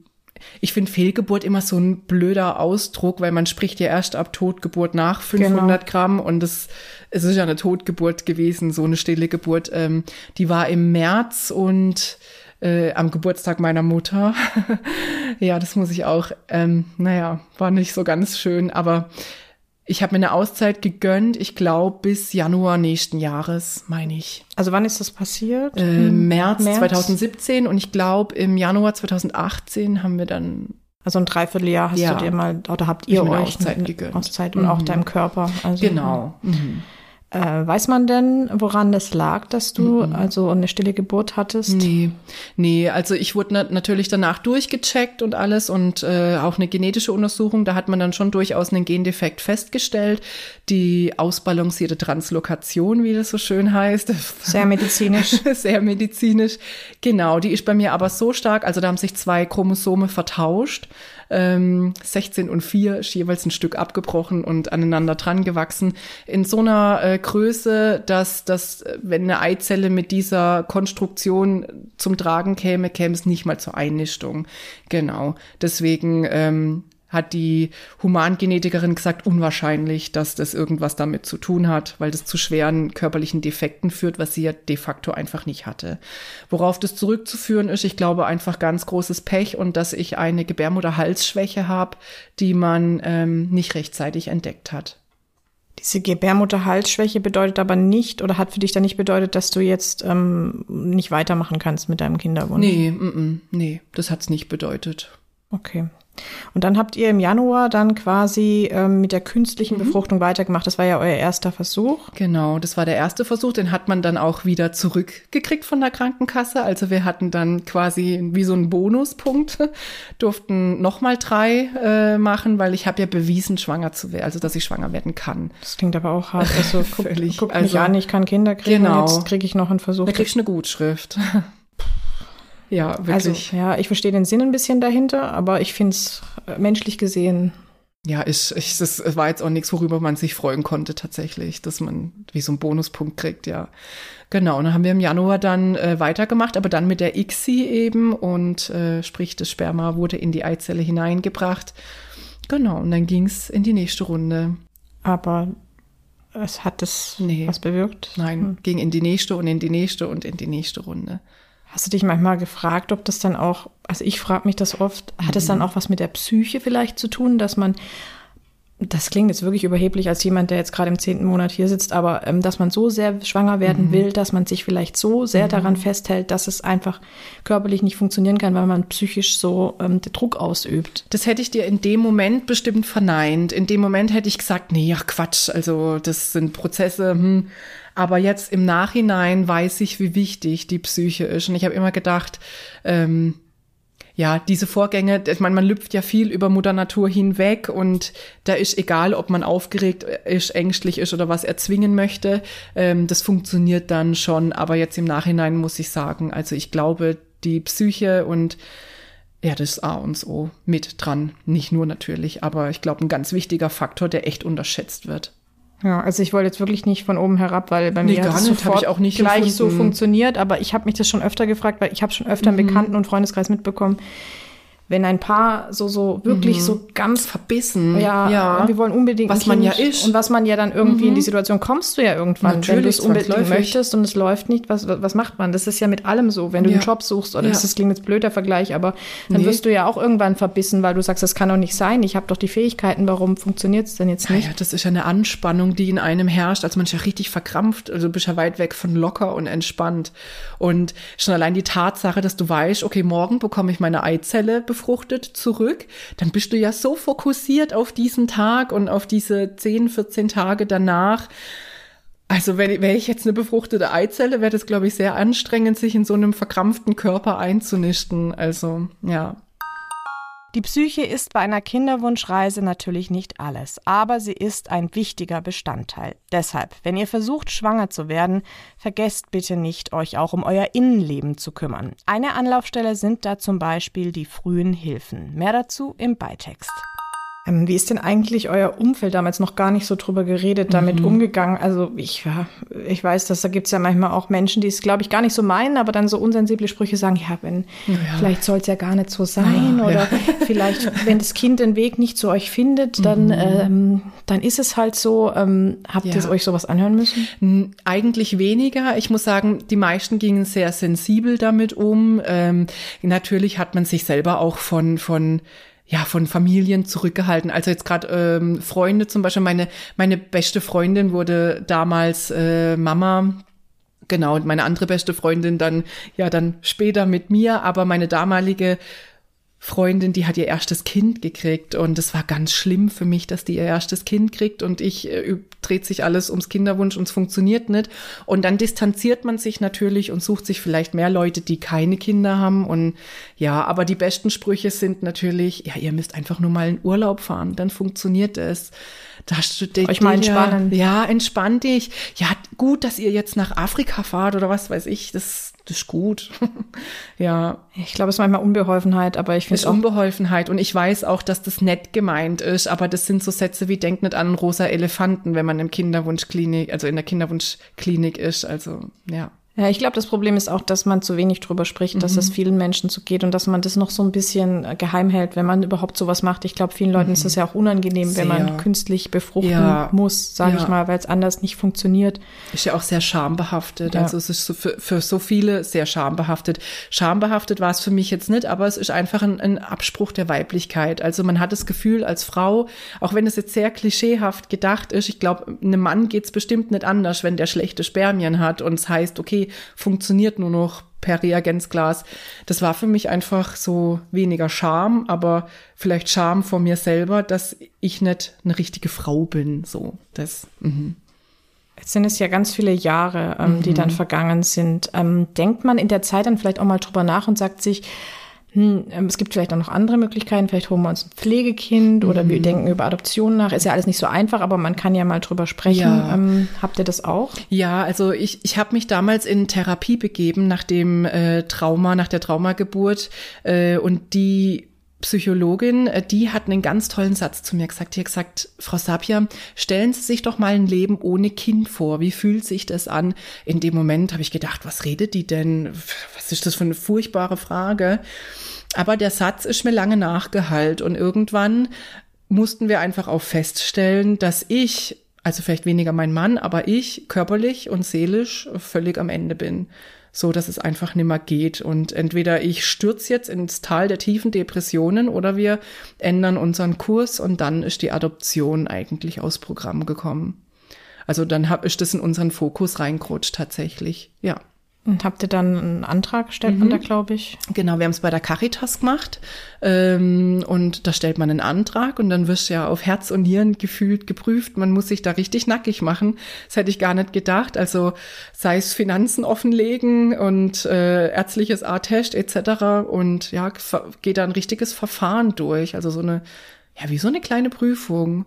ich finde Fehlgeburt immer so ein blöder Ausdruck, weil man spricht ja erst ab Totgeburt nach 500 genau. Gramm und es, es ist ja eine Totgeburt gewesen, so eine stille Geburt. Ähm, die war im März und äh, am Geburtstag meiner Mutter. ja, das muss ich auch, ähm, naja, war nicht so ganz schön, aber ich habe mir eine Auszeit gegönnt, ich glaube bis Januar nächsten Jahres, meine ich. Also wann ist das passiert? Äh, hm, März, März 2017 und ich glaube im Januar 2018 haben wir dann also ein Dreivierteljahr hast ja. du dir mal, oder habt ihr euch Auszeit gegönnt. Auszeit und mhm. auch deinem Körper. Also, genau. Mhm. Äh, weiß man denn, woran das lag, dass du mhm. also eine stille Geburt hattest? Nee, nee, also ich wurde na natürlich danach durchgecheckt und alles und äh, auch eine genetische Untersuchung, da hat man dann schon durchaus einen Gendefekt festgestellt. Die ausbalancierte Translokation, wie das so schön heißt. Sehr medizinisch. Sehr medizinisch. Genau, die ist bei mir aber so stark, also da haben sich zwei Chromosome vertauscht ähm, 16 und 4 ist jeweils ein Stück abgebrochen und aneinander dran gewachsen. In so einer äh, Größe, dass, dass wenn eine Eizelle mit dieser Konstruktion zum Tragen käme, käme es nicht mal zur Einnichtung. Genau. Deswegen ähm, hat die Humangenetikerin gesagt, unwahrscheinlich, dass das irgendwas damit zu tun hat, weil das zu schweren körperlichen Defekten führt, was sie ja de facto einfach nicht hatte. Worauf das zurückzuführen ist, ich glaube einfach ganz großes Pech und dass ich eine Gebärmutterhalsschwäche habe, die man ähm, nicht rechtzeitig entdeckt hat. Diese Gebärmutterhalsschwäche bedeutet aber nicht oder hat für dich dann nicht bedeutet, dass du jetzt ähm, nicht weitermachen kannst mit deinem Kinderwunsch? Nee, mm, mm, nee, das hat's nicht bedeutet. Okay. Und dann habt ihr im Januar dann quasi ähm, mit der künstlichen mhm. Befruchtung weitergemacht. Das war ja euer erster Versuch. Genau, das war der erste Versuch. Den hat man dann auch wieder zurückgekriegt von der Krankenkasse. Also wir hatten dann quasi wie so einen Bonuspunkt, durften nochmal drei äh, machen, weil ich habe ja bewiesen, schwanger zu werden, also dass ich schwanger werden kann. Das klingt aber auch hart. Also guck, guck also, mich an, ich kann Kinder kriegen. Genau. Jetzt kriege ich noch einen Versuch. Da kriegst du eine Gutschrift. Ja, wirklich. Also, ja, ich verstehe den Sinn ein bisschen dahinter, aber ich finde es äh, menschlich gesehen. Ja, ich, ich, das war jetzt auch nichts, worüber man sich freuen konnte tatsächlich, dass man wie so einen Bonuspunkt kriegt, ja. Genau, und dann haben wir im Januar dann äh, weitergemacht, aber dann mit der ICSI eben und äh, sprich, das Sperma wurde in die Eizelle hineingebracht. Genau, und dann ging's in die nächste Runde. Aber es hat das nee. was bewirkt? Nein, hm. ging in die nächste und in die nächste und in die nächste Runde. Hast du dich manchmal gefragt, ob das dann auch, also ich frage mich das oft, hat es dann mhm. auch was mit der Psyche vielleicht zu tun, dass man, das klingt jetzt wirklich überheblich als jemand, der jetzt gerade im zehnten Monat hier sitzt, aber ähm, dass man so sehr schwanger werden mhm. will, dass man sich vielleicht so sehr mhm. daran festhält, dass es einfach körperlich nicht funktionieren kann, weil man psychisch so ähm, Druck ausübt. Das hätte ich dir in dem Moment bestimmt verneint. In dem Moment hätte ich gesagt, nee, ach Quatsch, also das sind Prozesse, hm, aber jetzt im Nachhinein weiß ich, wie wichtig die Psyche ist. Und ich habe immer gedacht, ähm, ja, diese Vorgänge, ich meine, man lüpft ja viel über Mutter Natur hinweg und da ist egal, ob man aufgeregt ist, ängstlich ist oder was erzwingen möchte, ähm, das funktioniert dann schon. Aber jetzt im Nachhinein muss ich sagen, also ich glaube, die Psyche und ja, das ist A und O mit dran. Nicht nur natürlich, aber ich glaube, ein ganz wichtiger Faktor, der echt unterschätzt wird. Ja, also ich wollte jetzt wirklich nicht von oben herab, weil bei nee, mir hat es sofort auch nicht gleich gefunden. so funktioniert, aber ich habe mich das schon öfter gefragt, weil ich habe schon öfter mhm. im Bekannten- und Freundeskreis mitbekommen, wenn ein Paar so so wirklich mhm. so ganz verbissen, ja, ja, wir wollen unbedingt was man ja ist und was man ja dann irgendwie mhm. in die Situation kommst du ja irgendwann, Natürlich, wenn du es unbedingt möchtest und es läuft nicht, was was macht man? Das ist ja mit allem so, wenn du ja. einen Job suchst oder ja. das, das klingt jetzt blöder Vergleich, aber dann nee. wirst du ja auch irgendwann verbissen, weil du sagst, das kann doch nicht sein. Ich habe doch die Fähigkeiten, warum funktioniert es denn jetzt nicht? Ja, das ist ja eine Anspannung, die in einem herrscht, als man ist ja richtig verkrampft, also bist ja weit weg von locker und entspannt und schon allein die Tatsache, dass du weißt, okay, morgen bekomme ich meine Eizelle befruchtet zurück zurück, dann bist du ja so fokussiert auf diesen Tag und auf diese 10, 14 Tage danach. Also wenn, wäre ich jetzt eine befruchtete Eizelle, wäre das, glaube ich, sehr anstrengend, sich in so einem verkrampften Körper einzunisten. Also ja. Die Psyche ist bei einer Kinderwunschreise natürlich nicht alles, aber sie ist ein wichtiger Bestandteil. Deshalb, wenn ihr versucht, schwanger zu werden, vergesst bitte nicht, euch auch um euer Innenleben zu kümmern. Eine Anlaufstelle sind da zum Beispiel die frühen Hilfen. Mehr dazu im Beitext. Ähm, wie ist denn eigentlich euer Umfeld damals noch gar nicht so drüber geredet, damit mhm. umgegangen? Also ich, ja, ich weiß, dass da gibt's ja manchmal auch Menschen, die es, glaube ich, gar nicht so meinen, aber dann so unsensible Sprüche sagen, ja, wenn, ja. vielleicht soll es ja gar nicht so sein. Ja, oder ja. vielleicht, wenn das Kind den Weg nicht zu euch findet, dann, mhm. ähm, dann ist es halt so. Ähm, habt ihr euch sowas anhören müssen? Eigentlich weniger. Ich muss sagen, die meisten gingen sehr sensibel damit um. Ähm, natürlich hat man sich selber auch von, von ja von Familien zurückgehalten. Also jetzt gerade ähm, Freunde zum Beispiel. Meine meine beste Freundin wurde damals äh, Mama. Genau, und meine andere beste Freundin dann, ja, dann später mit mir, aber meine damalige Freundin, die hat ihr erstes Kind gekriegt und es war ganz schlimm für mich, dass die ihr erstes Kind kriegt und ich äh, dreht sich alles ums Kinderwunsch und es funktioniert nicht. Und dann distanziert man sich natürlich und sucht sich vielleicht mehr Leute, die keine Kinder haben. Und ja, aber die besten Sprüche sind natürlich, ja, ihr müsst einfach nur mal in Urlaub fahren, dann funktioniert es. Da du Euch mal entspannen. Ja, entspann dich. Ja, gut, dass ihr jetzt nach Afrika fahrt oder was weiß ich. Das das ist gut. ja. Ich glaube, es ist manchmal Unbeholfenheit, aber ich finde es Unbeholfenheit und ich weiß auch, dass das nett gemeint ist, aber das sind so Sätze wie denkt nicht an einen rosa Elefanten, wenn man im Kinderwunschklinik, also in der Kinderwunschklinik ist, also ja. Ja, ich glaube, das Problem ist auch, dass man zu wenig drüber spricht, mhm. dass es vielen Menschen so geht und dass man das noch so ein bisschen äh, geheim hält, wenn man überhaupt sowas macht. Ich glaube, vielen Leuten mhm. ist es ja auch unangenehm, sehr. wenn man künstlich befruchten ja. muss, sage ja. ich mal, weil es anders nicht funktioniert. Ist ja auch sehr schambehaftet. Ja. Also es ist so für, für so viele sehr schambehaftet. Schambehaftet war es für mich jetzt nicht, aber es ist einfach ein, ein Abspruch der Weiblichkeit. Also man hat das Gefühl als Frau, auch wenn es jetzt sehr klischeehaft gedacht ist, ich glaube, einem Mann geht's bestimmt nicht anders, wenn der schlechte Spermien hat und es heißt, okay, funktioniert nur noch per Reagenzglas. Das war für mich einfach so weniger Scham, aber vielleicht Scham vor mir selber, dass ich nicht eine richtige Frau bin. So, das. Mhm. Jetzt sind es ja ganz viele Jahre, ähm, die mhm. dann vergangen sind. Ähm, denkt man in der Zeit dann vielleicht auch mal drüber nach und sagt sich, hm, ähm, es gibt vielleicht auch noch andere Möglichkeiten, vielleicht holen wir uns ein Pflegekind oder mhm. wir denken über Adoption nach. Ist ja alles nicht so einfach, aber man kann ja mal drüber sprechen. Ja. Ähm, habt ihr das auch? Ja, also ich, ich habe mich damals in Therapie begeben nach dem äh, Trauma, nach der Traumageburt äh, und die Psychologin, äh, die hat einen ganz tollen Satz zu mir gesagt. Die hat gesagt, Frau Sapia, stellen Sie sich doch mal ein Leben ohne Kind vor. Wie fühlt sich das an? In dem Moment habe ich gedacht, was redet die denn? Was ist das für eine furchtbare Frage? Aber der Satz ist mir lange nachgehalt und irgendwann mussten wir einfach auch feststellen, dass ich, also vielleicht weniger mein Mann, aber ich körperlich und seelisch völlig am Ende bin so dass es einfach nimmer geht. Und entweder ich stürze jetzt ins Tal der tiefen Depressionen oder wir ändern unseren Kurs und dann ist die Adoption eigentlich aus Programm gekommen. Also dann hab, ist das in unseren Fokus reingerutscht tatsächlich, ja. Und habt ihr dann einen Antrag gestellt, mhm. man da, glaube ich? Genau, wir haben es bei der Caritas gemacht. Ähm, und da stellt man einen Antrag und dann wirst du ja auf Herz und Nieren gefühlt geprüft. Man muss sich da richtig nackig machen. Das hätte ich gar nicht gedacht. Also sei es Finanzen offenlegen und äh, ärztliches Attest etc. Und ja, geht da ein richtiges Verfahren durch. Also so eine, ja, wie so eine kleine Prüfung.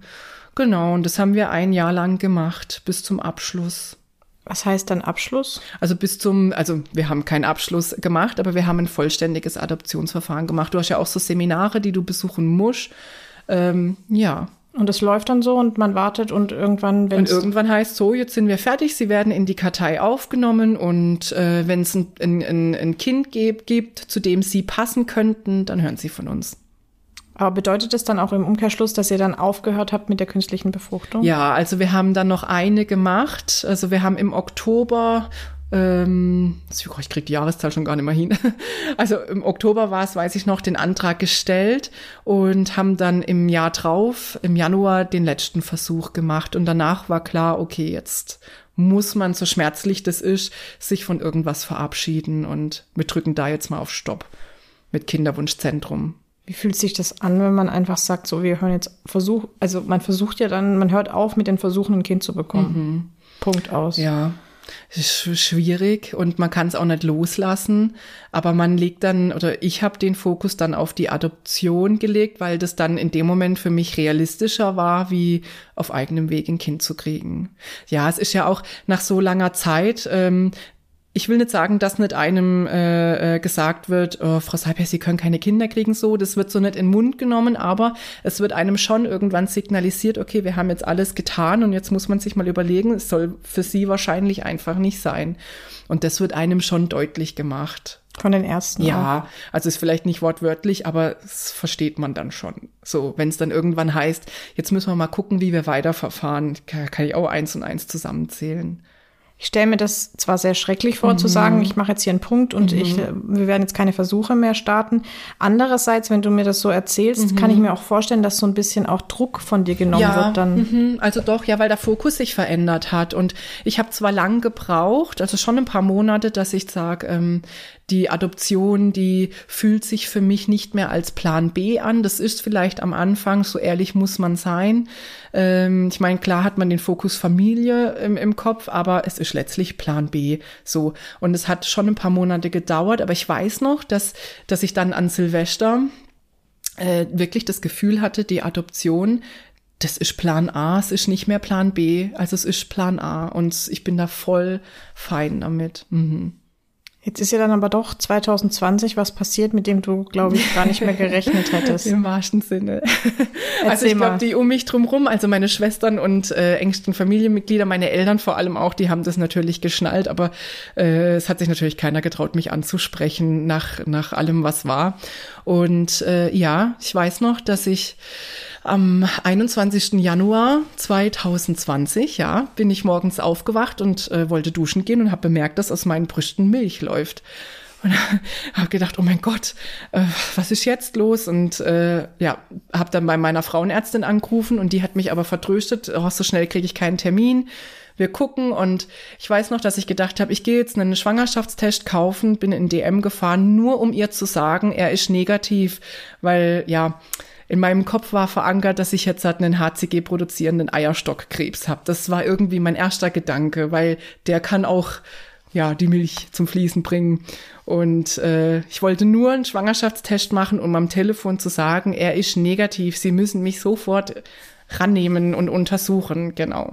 Genau, und das haben wir ein Jahr lang gemacht, bis zum Abschluss. Was heißt dann Abschluss? Also bis zum, also wir haben keinen Abschluss gemacht, aber wir haben ein vollständiges Adoptionsverfahren gemacht. Du hast ja auch so Seminare, die du besuchen musst. Ähm, ja. Und es läuft dann so und man wartet und irgendwann, wenn Und irgendwann heißt so, jetzt sind wir fertig, sie werden in die Kartei aufgenommen und äh, wenn es ein, ein, ein Kind gibt, gibt, zu dem sie passen könnten, dann hören sie von uns. Aber bedeutet das dann auch im Umkehrschluss, dass ihr dann aufgehört habt mit der künstlichen Befruchtung? Ja, also wir haben dann noch eine gemacht. Also wir haben im Oktober ähm, ich krieg die Jahreszahl schon gar nicht mehr hin. Also im Oktober war es, weiß ich noch, den Antrag gestellt und haben dann im Jahr drauf, im Januar, den letzten Versuch gemacht. Und danach war klar, okay, jetzt muss man, so schmerzlich das ist, sich von irgendwas verabschieden und wir drücken da jetzt mal auf Stopp mit Kinderwunschzentrum. Wie fühlt sich das an, wenn man einfach sagt, so, wir hören jetzt Versuch, also man versucht ja dann, man hört auf mit den Versuchen, ein Kind zu bekommen. Mhm. Punkt aus. Ja. Es ist schwierig und man kann es auch nicht loslassen, aber man legt dann oder ich habe den Fokus dann auf die Adoption gelegt, weil das dann in dem Moment für mich realistischer war, wie auf eigenem Weg ein Kind zu kriegen. Ja, es ist ja auch nach so langer Zeit ähm, ich will nicht sagen, dass nicht einem äh, äh, gesagt wird, oh, Frau Seiper, Sie können keine Kinder kriegen, so. Das wird so nicht in den Mund genommen, aber es wird einem schon irgendwann signalisiert, okay, wir haben jetzt alles getan und jetzt muss man sich mal überlegen, es soll für Sie wahrscheinlich einfach nicht sein. Und das wird einem schon deutlich gemacht. Von den ersten. Ja, auch. also ist vielleicht nicht wortwörtlich, aber das versteht man dann schon. So, wenn es dann irgendwann heißt, jetzt müssen wir mal gucken, wie wir weiterverfahren, kann ich auch eins und eins zusammenzählen ich stelle mir das zwar sehr schrecklich vor, mhm. zu sagen, ich mache jetzt hier einen Punkt und mhm. ich, wir werden jetzt keine Versuche mehr starten. Andererseits, wenn du mir das so erzählst, mhm. kann ich mir auch vorstellen, dass so ein bisschen auch Druck von dir genommen ja, wird dann. Mhm. Also doch, ja, weil der Fokus sich verändert hat. Und ich habe zwar lang gebraucht, also schon ein paar Monate, dass ich sage, ähm, die Adoption, die fühlt sich für mich nicht mehr als Plan B an. Das ist vielleicht am Anfang, so ehrlich muss man sein. Ähm, ich meine, klar hat man den Fokus Familie im, im Kopf, aber es ist letztlich Plan B. So. Und es hat schon ein paar Monate gedauert, aber ich weiß noch, dass, dass ich dann an Silvester äh, wirklich das Gefühl hatte, die Adoption, das ist Plan A, es ist nicht mehr Plan B, also es ist Plan A und ich bin da voll fein damit. Mhm. Jetzt ist ja dann aber doch 2020 was passiert, mit dem du, glaube ich, gar nicht mehr gerechnet hättest. Im wahrsten Sinne. also ich glaube, die um mich drumherum, also meine Schwestern und äh, engsten Familienmitglieder, meine Eltern vor allem auch, die haben das natürlich geschnallt, aber äh, es hat sich natürlich keiner getraut, mich anzusprechen nach, nach allem, was war. Und äh, ja, ich weiß noch, dass ich am 21. Januar 2020, ja, bin ich morgens aufgewacht und äh, wollte duschen gehen und habe bemerkt, dass aus meinen Brüsten Milch läuft. Und habe gedacht, oh mein Gott, äh, was ist jetzt los? Und äh, ja, habe dann bei meiner Frauenärztin angerufen und die hat mich aber vertröstet, oh, so schnell kriege ich keinen Termin. Wir gucken und ich weiß noch, dass ich gedacht habe, ich gehe jetzt einen Schwangerschaftstest kaufen, bin in DM gefahren, nur um ihr zu sagen, er ist negativ, weil ja, in meinem Kopf war verankert, dass ich jetzt halt einen HCG produzierenden Eierstockkrebs habe. Das war irgendwie mein erster Gedanke, weil der kann auch ja die Milch zum Fließen bringen. Und äh, ich wollte nur einen Schwangerschaftstest machen, um am Telefon zu sagen, er ist negativ. Sie müssen mich sofort rannehmen und untersuchen, genau.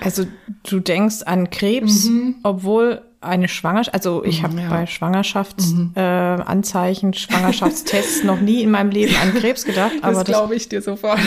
Also du denkst an Krebs, mhm. obwohl eine Schwangerschaft, also ich habe ja. bei Schwangerschaftsanzeichen, mhm. äh, Schwangerschaftstests noch nie in meinem Leben an Krebs gedacht. Aber das glaube ich dir sofort.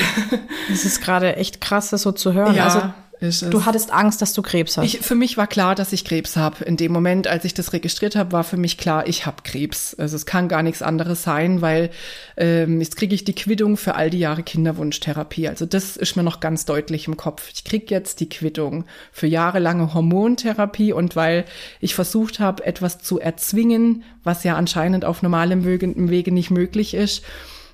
Das ist gerade echt krass, das so zu hören. Ja. Also. Du hattest Angst, dass du Krebs hast. Ich, für mich war klar, dass ich Krebs habe. In dem Moment, als ich das registriert habe, war für mich klar, ich habe Krebs. Also es kann gar nichts anderes sein, weil ähm, jetzt kriege ich die Quittung für all die Jahre Kinderwunschtherapie. Also das ist mir noch ganz deutlich im Kopf. Ich kriege jetzt die Quittung für jahrelange Hormontherapie und weil ich versucht habe, etwas zu erzwingen, was ja anscheinend auf normalem Wege nicht möglich ist,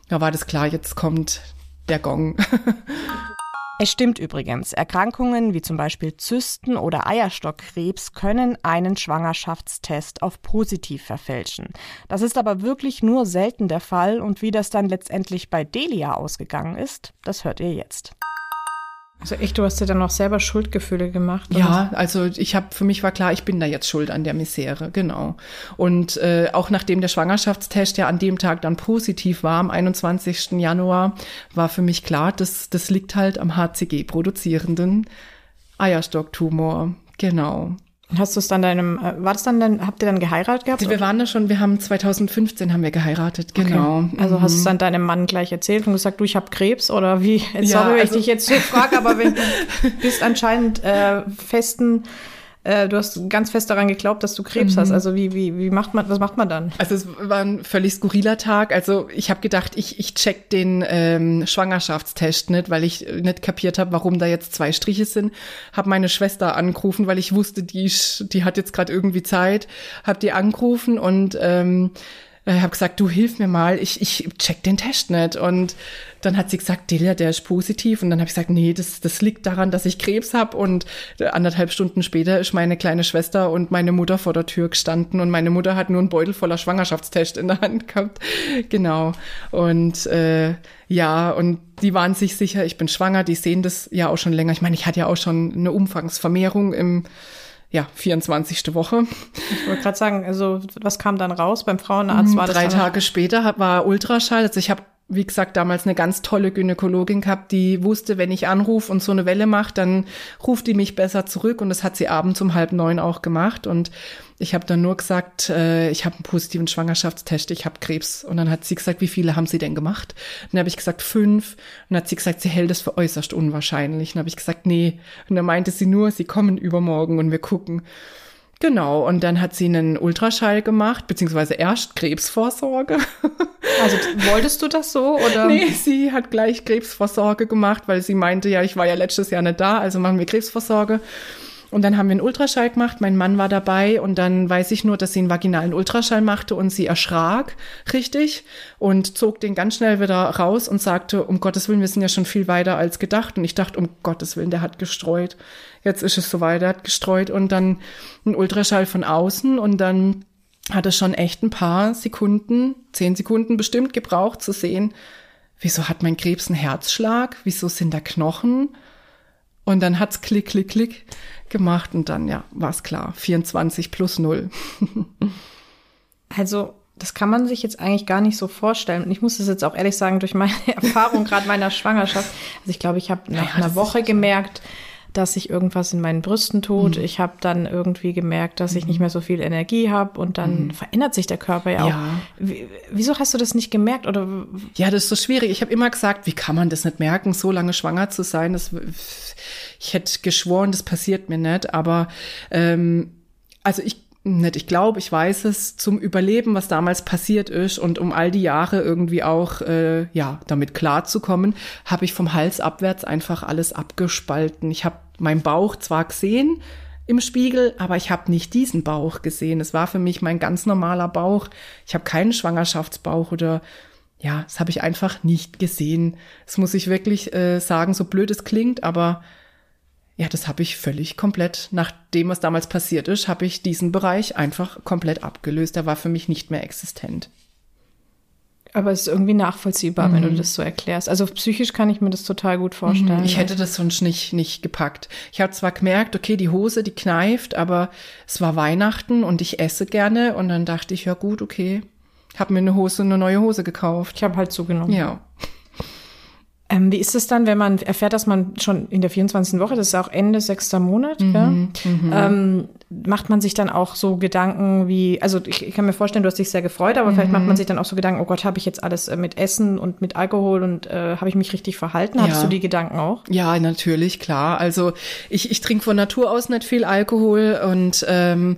da war das klar, jetzt kommt der Gong. Es stimmt übrigens, Erkrankungen wie zum Beispiel Zysten oder Eierstockkrebs können einen Schwangerschaftstest auf positiv verfälschen. Das ist aber wirklich nur selten der Fall und wie das dann letztendlich bei Delia ausgegangen ist, das hört ihr jetzt. Also echt, du hast dir dann auch selber Schuldgefühle gemacht? Oder? Ja, also ich habe für mich war klar, ich bin da jetzt schuld an der Misere, genau. Und äh, auch nachdem der Schwangerschaftstest ja an dem Tag dann positiv war, am 21. Januar, war für mich klar, dass das liegt halt am HCG produzierenden Eierstocktumor, genau. Hast du es dann deinem, äh, war das dann, dann, habt ihr dann geheiratet gehabt? Wir waren da schon, wir haben 2015 haben wir geheiratet, genau. Okay. Also mhm. hast du es dann deinem Mann gleich erzählt und gesagt, du, ich habe Krebs oder wie? Sorry, ja, wenn also, ich dich jetzt so frage, aber wenn du bist anscheinend äh, festen äh, du hast ganz fest daran geglaubt, dass du Krebs mhm. hast. Also wie, wie, wie macht man, was macht man dann? Also es war ein völlig skurriler Tag. Also ich habe gedacht, ich, ich check den ähm, Schwangerschaftstest nicht, weil ich nicht kapiert habe, warum da jetzt zwei Striche sind. Habe meine Schwester angerufen, weil ich wusste, die, die hat jetzt gerade irgendwie Zeit. Habe die angerufen und ähm, äh, habe gesagt, du hilf mir mal, ich, ich check den Test nicht. Und dann hat sie gesagt, Delia, der ist positiv. Und dann habe ich gesagt, nee, das, das liegt daran, dass ich Krebs habe. Und anderthalb Stunden später ist meine kleine Schwester und meine Mutter vor der Tür gestanden. Und meine Mutter hat nur einen Beutel voller Schwangerschaftstest in der Hand gehabt. Genau. Und äh, ja, und die waren sich sicher, ich bin schwanger. Die sehen das ja auch schon länger. Ich meine, ich hatte ja auch schon eine Umfangsvermehrung im ja, 24. Woche. Ich wollte gerade sagen, also was kam dann raus beim Frauenarzt? War das Drei Tage später war Ultraschall. Also ich habe wie gesagt, damals eine ganz tolle Gynäkologin gehabt, die wusste, wenn ich anrufe und so eine Welle mache, dann ruft die mich besser zurück. Und das hat sie abends um halb neun auch gemacht. Und ich habe dann nur gesagt, äh, ich habe einen positiven Schwangerschaftstest, ich habe Krebs. Und dann hat sie gesagt, wie viele haben Sie denn gemacht? Und dann habe ich gesagt, fünf. Und dann hat sie gesagt, sie hält es für äußerst unwahrscheinlich. Und dann habe ich gesagt, nee. Und dann meinte sie nur, sie kommen übermorgen und wir gucken. Genau, und dann hat sie einen Ultraschall gemacht, beziehungsweise erst Krebsvorsorge. Also wolltest du das so oder? Nee, sie hat gleich Krebsvorsorge gemacht, weil sie meinte, ja, ich war ja letztes Jahr nicht da, also machen wir Krebsvorsorge. Und dann haben wir einen Ultraschall gemacht, mein Mann war dabei und dann weiß ich nur, dass sie einen vaginalen Ultraschall machte und sie erschrak richtig und zog den ganz schnell wieder raus und sagte, um Gottes Willen, wir sind ja schon viel weiter als gedacht. Und ich dachte, um Gottes Willen, der hat gestreut. Jetzt ist es soweit, der hat gestreut und dann ein Ultraschall von außen und dann hat es schon echt ein paar Sekunden, zehn Sekunden bestimmt gebraucht zu sehen, wieso hat mein Krebs einen Herzschlag, wieso sind da Knochen? Und dann hat's klick, klick, klick gemacht und dann, ja, war es klar. 24 plus 0. also, das kann man sich jetzt eigentlich gar nicht so vorstellen. Und ich muss das jetzt auch ehrlich sagen, durch meine Erfahrung gerade meiner Schwangerschaft. Also ich glaube, ich habe nach ja, einer Woche gemerkt, dass sich irgendwas in meinen Brüsten tut. Mhm. Ich habe dann irgendwie gemerkt, dass ich nicht mehr so viel Energie habe und dann mhm. verändert sich der Körper ja, ja. auch. wieso hast du das nicht gemerkt? Oder? Ja, das ist so schwierig. Ich habe immer gesagt, wie kann man das nicht merken, so lange schwanger zu sein? Das, ich hätte geschworen, das passiert mir nicht. Aber ähm, also ich nicht, ich glaube, ich weiß es, zum Überleben, was damals passiert ist und um all die Jahre irgendwie auch, äh, ja, damit klarzukommen, habe ich vom Hals abwärts einfach alles abgespalten. Ich habe meinen Bauch zwar gesehen im Spiegel, aber ich habe nicht diesen Bauch gesehen. Es war für mich mein ganz normaler Bauch. Ich habe keinen Schwangerschaftsbauch oder ja, das habe ich einfach nicht gesehen. Das muss ich wirklich äh, sagen, so blöd es klingt, aber ja, das habe ich völlig komplett, nach dem, was damals passiert ist, habe ich diesen Bereich einfach komplett abgelöst. Der war für mich nicht mehr existent. Aber es ist irgendwie nachvollziehbar, mhm. wenn du mhm. das so erklärst. Also psychisch kann ich mir das total gut vorstellen. Mhm. Ich hätte das sonst nicht, nicht gepackt. Ich habe zwar gemerkt, okay, die Hose, die kneift, aber es war Weihnachten und ich esse gerne. Und dann dachte ich, ja gut, okay. Habe mir eine Hose, eine neue Hose gekauft. Ich habe halt zugenommen. Ja. Ähm, wie ist es dann, wenn man erfährt, dass man schon in der 24. Woche, das ist auch Ende sechster Monat, mhm, mhm. Ähm, macht man sich dann auch so Gedanken wie, also ich, ich, kann mir vorstellen, du hast dich sehr gefreut, aber mhm. vielleicht macht man sich dann auch so Gedanken, oh Gott, habe ich jetzt alles äh, mit Essen und mit Alkohol und äh, habe ich mich richtig verhalten? Hattest ja. du die Gedanken auch? Ja, natürlich, klar. Also ich, ich trinke von Natur aus nicht viel Alkohol und ähm,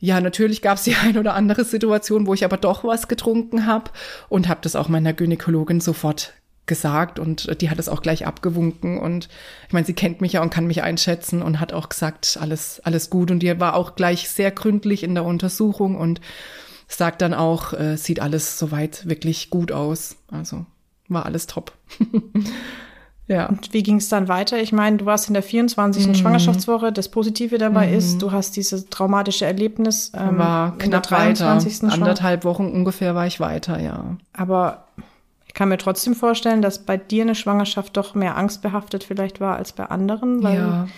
ja, natürlich gab es die ein oder andere Situation, wo ich aber doch was getrunken habe und habe das auch meiner Gynäkologin sofort gesagt und die hat es auch gleich abgewunken und ich meine, sie kennt mich ja und kann mich einschätzen und hat auch gesagt, alles, alles gut und die war auch gleich sehr gründlich in der Untersuchung und sagt dann auch, äh, sieht alles soweit wirklich gut aus. Also war alles top. ja. Und wie ging es dann weiter? Ich meine, du warst in der 24. Mhm. Schwangerschaftswoche. Das Positive dabei mhm. ist, du hast dieses traumatische Erlebnis. Ähm, war knapp weiter. Anderthalb Wochen ungefähr war ich weiter, ja. Aber ich kann mir trotzdem vorstellen, dass bei dir eine Schwangerschaft doch mehr angstbehaftet vielleicht war als bei anderen, weil ja.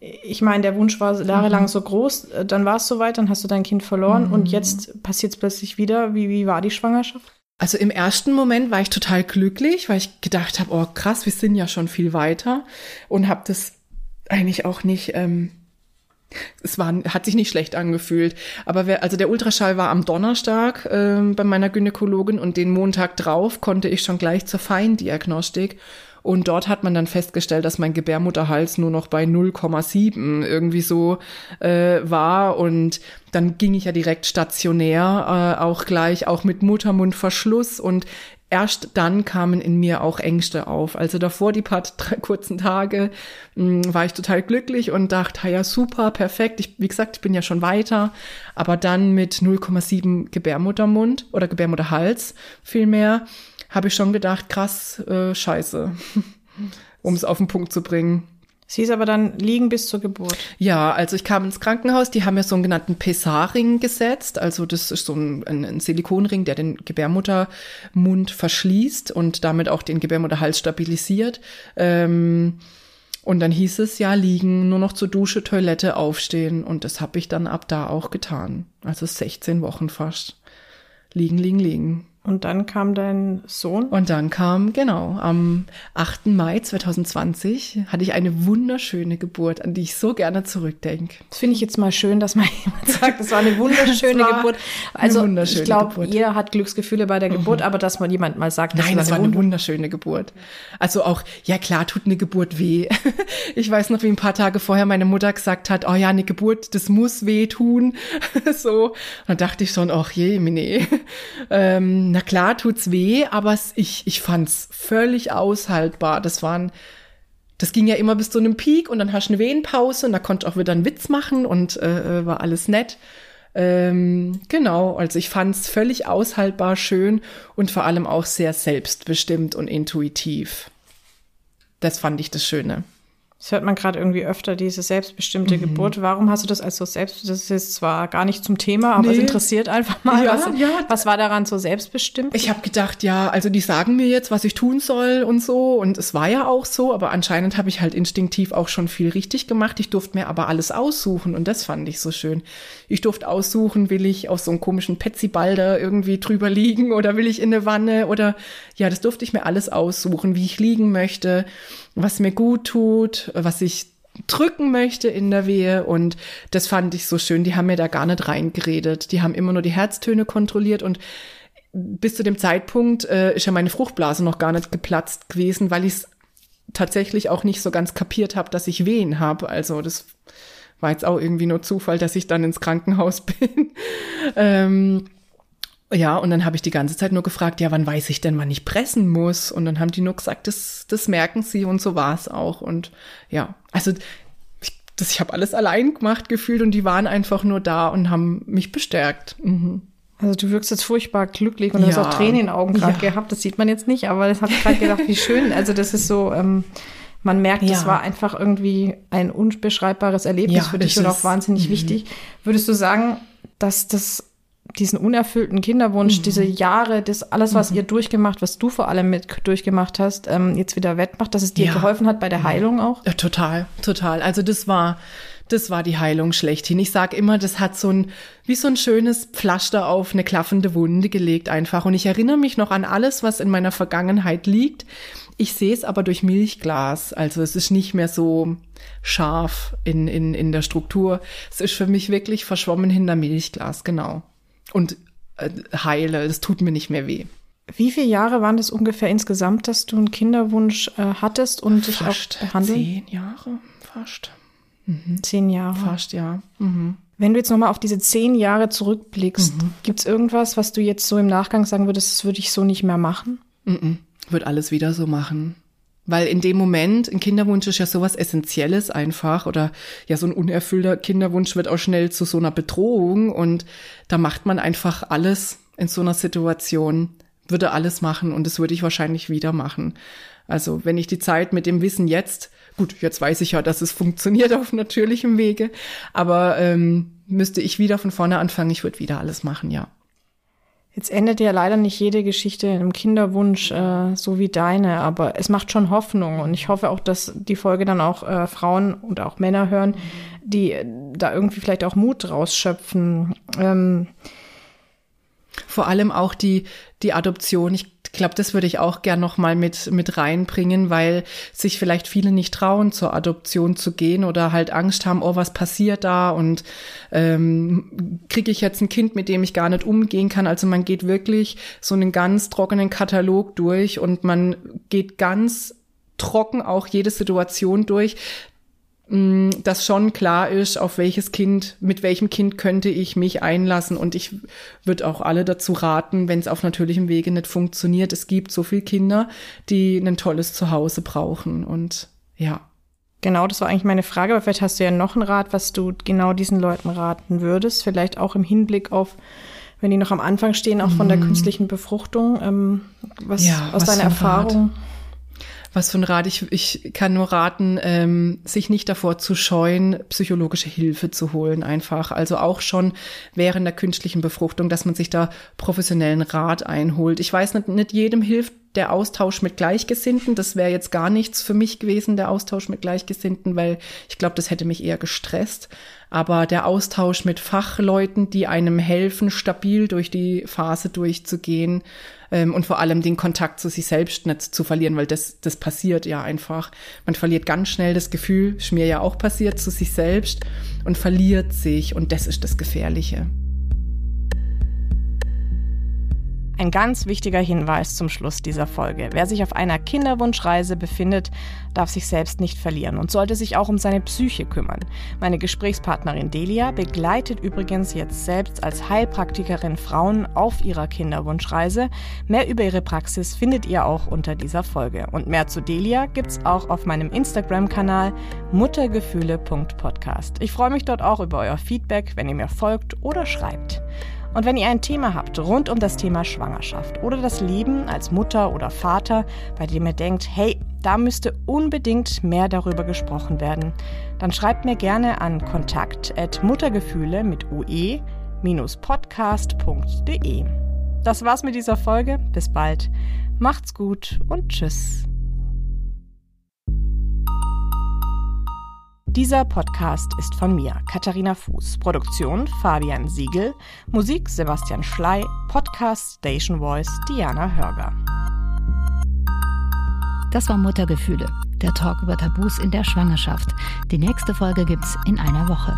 ich meine, der Wunsch war jahrelang mhm. so groß, dann war es soweit, dann hast du dein Kind verloren mhm. und jetzt passiert es plötzlich wieder. Wie, wie war die Schwangerschaft? Also im ersten Moment war ich total glücklich, weil ich gedacht habe, oh krass, wir sind ja schon viel weiter und habe das eigentlich auch nicht ähm, es war, hat sich nicht schlecht angefühlt. Aber wer, also der Ultraschall war am Donnerstag äh, bei meiner Gynäkologin und den Montag drauf konnte ich schon gleich zur Feindiagnostik. Und dort hat man dann festgestellt, dass mein Gebärmutterhals nur noch bei 0,7 irgendwie so äh, war. Und dann ging ich ja direkt stationär, äh, auch gleich, auch mit Muttermundverschluss. Und erst dann kamen in mir auch Ängste auf. Also davor die paar kurzen Tage mh, hm, war ich total glücklich und dachte, ja super, perfekt. Ich, wie gesagt, ich bin ja schon weiter. Aber dann mit 0,7 Gebärmuttermund oder Gebärmutterhals vielmehr habe ich schon gedacht, krass, äh, scheiße, um es auf den Punkt zu bringen. Sie ist aber dann liegen bis zur Geburt. Ja, also ich kam ins Krankenhaus, die haben ja so einen genannten Pessarring gesetzt. Also das ist so ein, ein, ein, Silikonring, der den Gebärmuttermund verschließt und damit auch den Gebärmutterhals stabilisiert. Ähm, und dann hieß es ja, liegen, nur noch zur Dusche, Toilette, aufstehen. Und das habe ich dann ab da auch getan. Also 16 Wochen fast. Liegen, liegen, liegen. Und dann kam dein Sohn? Und dann kam, genau, am 8. Mai 2020 hatte ich eine wunderschöne Geburt, an die ich so gerne zurückdenke. Das finde ich jetzt mal schön, dass mal jemand sagt, es war eine wunderschöne war Geburt. Also wunderschöne ich glaube, jeder hat Glücksgefühle bei der Geburt, mhm. aber dass man jemand mal sagt, das Nein, war das war eine wunderschöne Geburt. Also auch, ja klar, tut eine Geburt weh. Ich weiß noch, wie ein paar Tage vorher meine Mutter gesagt hat, oh ja, eine Geburt, das muss weh tun. So. Und dann dachte ich schon, ach je, nee. Ähm, na klar tut's weh, aber ich, ich fand's völlig aushaltbar. Das waren, das ging ja immer bis zu einem Peak und dann hast du eine Wehenpause und da konnte auch wieder einen Witz machen und äh, äh, war alles nett. Ähm, genau, also ich fand's völlig aushaltbar, schön und vor allem auch sehr selbstbestimmt und intuitiv. Das fand ich das Schöne. Das hört man gerade irgendwie öfter, diese selbstbestimmte mhm. Geburt. Warum hast du das als so selbst, das ist zwar gar nicht zum Thema, aber nee. es interessiert einfach mal. Ja, was, ja. was war daran so selbstbestimmt? Ich habe gedacht, ja, also die sagen mir jetzt, was ich tun soll und so. Und es war ja auch so, aber anscheinend habe ich halt instinktiv auch schon viel richtig gemacht. Ich durfte mir aber alles aussuchen und das fand ich so schön. Ich durfte aussuchen, will ich auf so einem komischen Petsyball da irgendwie drüber liegen oder will ich in eine Wanne oder ja, das durfte ich mir alles aussuchen, wie ich liegen möchte was mir gut tut, was ich drücken möchte in der Wehe und das fand ich so schön. Die haben mir da gar nicht reingeredet. Die haben immer nur die Herztöne kontrolliert und bis zu dem Zeitpunkt äh, ist ja meine Fruchtblase noch gar nicht geplatzt gewesen, weil ich es tatsächlich auch nicht so ganz kapiert habe, dass ich Wehen habe. Also das war jetzt auch irgendwie nur Zufall, dass ich dann ins Krankenhaus bin. ähm, ja, und dann habe ich die ganze Zeit nur gefragt, ja, wann weiß ich denn, wann ich pressen muss? Und dann haben die nur gesagt, das, das merken sie und so war es auch. Und ja, also ich, das, ich habe alles allein gemacht gefühlt und die waren einfach nur da und haben mich bestärkt. Mhm. Also du wirkst jetzt furchtbar glücklich und ja. hast auch Tränen in den Augen gerade ja. gehabt. Das sieht man jetzt nicht, aber das habe ich gerade gedacht, wie schön. Also das ist so, ähm, man merkt, ja. das war einfach irgendwie ein unbeschreibbares Erlebnis ja, für dich und auch wahnsinnig mhm. wichtig. Würdest du sagen, dass das diesen unerfüllten Kinderwunsch, mhm. diese Jahre, das alles, was mhm. ihr durchgemacht, was du vor allem mit durchgemacht hast, ähm, jetzt wieder wettmacht, dass es dir ja. geholfen hat bei der Heilung auch? Ja, total, total. Also das war, das war die Heilung schlechthin. Ich sag immer, das hat so ein, wie so ein schönes Pflaster auf eine klaffende Wunde gelegt einfach. Und ich erinnere mich noch an alles, was in meiner Vergangenheit liegt. Ich sehe es aber durch Milchglas. Also es ist nicht mehr so scharf in, in, in der Struktur. Es ist für mich wirklich verschwommen hinter Milchglas, genau und äh, heile. Das tut mir nicht mehr weh. Wie viele Jahre waren das ungefähr insgesamt, dass du einen Kinderwunsch äh, hattest und dich fast auch behandelt? Zehn Jahre, fast. Mhm. Zehn Jahre. Fast, ja. Mhm. Wenn du jetzt nochmal auf diese zehn Jahre zurückblickst, mhm. gibt es irgendwas, was du jetzt so im Nachgang sagen würdest, das würde ich so nicht mehr machen? Mhm. Würde alles wieder so machen. Weil in dem Moment, ein Kinderwunsch ist ja sowas Essentielles einfach oder ja, so ein unerfüllter Kinderwunsch wird auch schnell zu so einer Bedrohung und da macht man einfach alles in so einer Situation, würde alles machen und das würde ich wahrscheinlich wieder machen. Also wenn ich die Zeit mit dem Wissen jetzt, gut, jetzt weiß ich ja, dass es funktioniert auf natürlichem Wege, aber ähm, müsste ich wieder von vorne anfangen, ich würde wieder alles machen, ja. Jetzt endet ja leider nicht jede Geschichte in einem Kinderwunsch äh, so wie deine, aber es macht schon Hoffnung und ich hoffe auch, dass die Folge dann auch äh, Frauen und auch Männer hören, die da irgendwie vielleicht auch Mut rausschöpfen. Ähm, Vor allem auch die, die Adoption. Ich glaube, das würde ich auch gern noch mal mit mit reinbringen, weil sich vielleicht viele nicht trauen, zur Adoption zu gehen oder halt Angst haben, oh, was passiert da und ähm, kriege ich jetzt ein Kind, mit dem ich gar nicht umgehen kann. Also man geht wirklich so einen ganz trockenen Katalog durch und man geht ganz trocken auch jede Situation durch, Mm, dass schon klar ist, auf welches Kind, mit welchem Kind könnte ich mich einlassen. Und ich würde auch alle dazu raten, wenn es auf natürlichem Wege nicht funktioniert. Es gibt so viele Kinder, die ein tolles Zuhause brauchen. Und ja. Genau, das war eigentlich meine Frage, aber vielleicht hast du ja noch einen Rat, was du genau diesen Leuten raten würdest. Vielleicht auch im Hinblick auf, wenn die noch am Anfang stehen, auch von der mhm. künstlichen Befruchtung. Ähm, was ja, aus was deiner Erfahrung? Rat? Was für ein Rat. Ich, ich kann nur raten, ähm, sich nicht davor zu scheuen, psychologische Hilfe zu holen einfach. Also auch schon während der künstlichen Befruchtung, dass man sich da professionellen Rat einholt. Ich weiß nicht, nicht jedem hilft der Austausch mit Gleichgesinnten. Das wäre jetzt gar nichts für mich gewesen, der Austausch mit Gleichgesinnten, weil ich glaube, das hätte mich eher gestresst. Aber der Austausch mit Fachleuten, die einem helfen, stabil durch die Phase durchzugehen, ähm, und vor allem den Kontakt zu sich selbst nicht zu verlieren, weil das, das passiert ja einfach. Man verliert ganz schnell das Gefühl, ist mir ja auch passiert, zu sich selbst und verliert sich und das ist das Gefährliche. Ein ganz wichtiger Hinweis zum Schluss dieser Folge. Wer sich auf einer Kinderwunschreise befindet, darf sich selbst nicht verlieren und sollte sich auch um seine Psyche kümmern. Meine Gesprächspartnerin Delia begleitet übrigens jetzt selbst als Heilpraktikerin Frauen auf ihrer Kinderwunschreise. Mehr über ihre Praxis findet ihr auch unter dieser Folge. Und mehr zu Delia gibt's auch auf meinem Instagram-Kanal muttergefühle.podcast. Ich freue mich dort auch über euer Feedback, wenn ihr mir folgt oder schreibt. Und wenn ihr ein Thema habt rund um das Thema Schwangerschaft oder das Leben als Mutter oder Vater, bei dem ihr denkt, hey, da müsste unbedingt mehr darüber gesprochen werden, dann schreibt mir gerne an kontakt@muttergefühle mit ue-podcast.de. Das war's mit dieser Folge. Bis bald. Macht's gut und tschüss. Dieser Podcast ist von mir, Katharina Fuß. Produktion Fabian Siegel. Musik Sebastian Schley. Podcast Station Voice Diana Hörger. Das war Muttergefühle der Talk über Tabus in der Schwangerschaft. Die nächste Folge gibt's in einer Woche.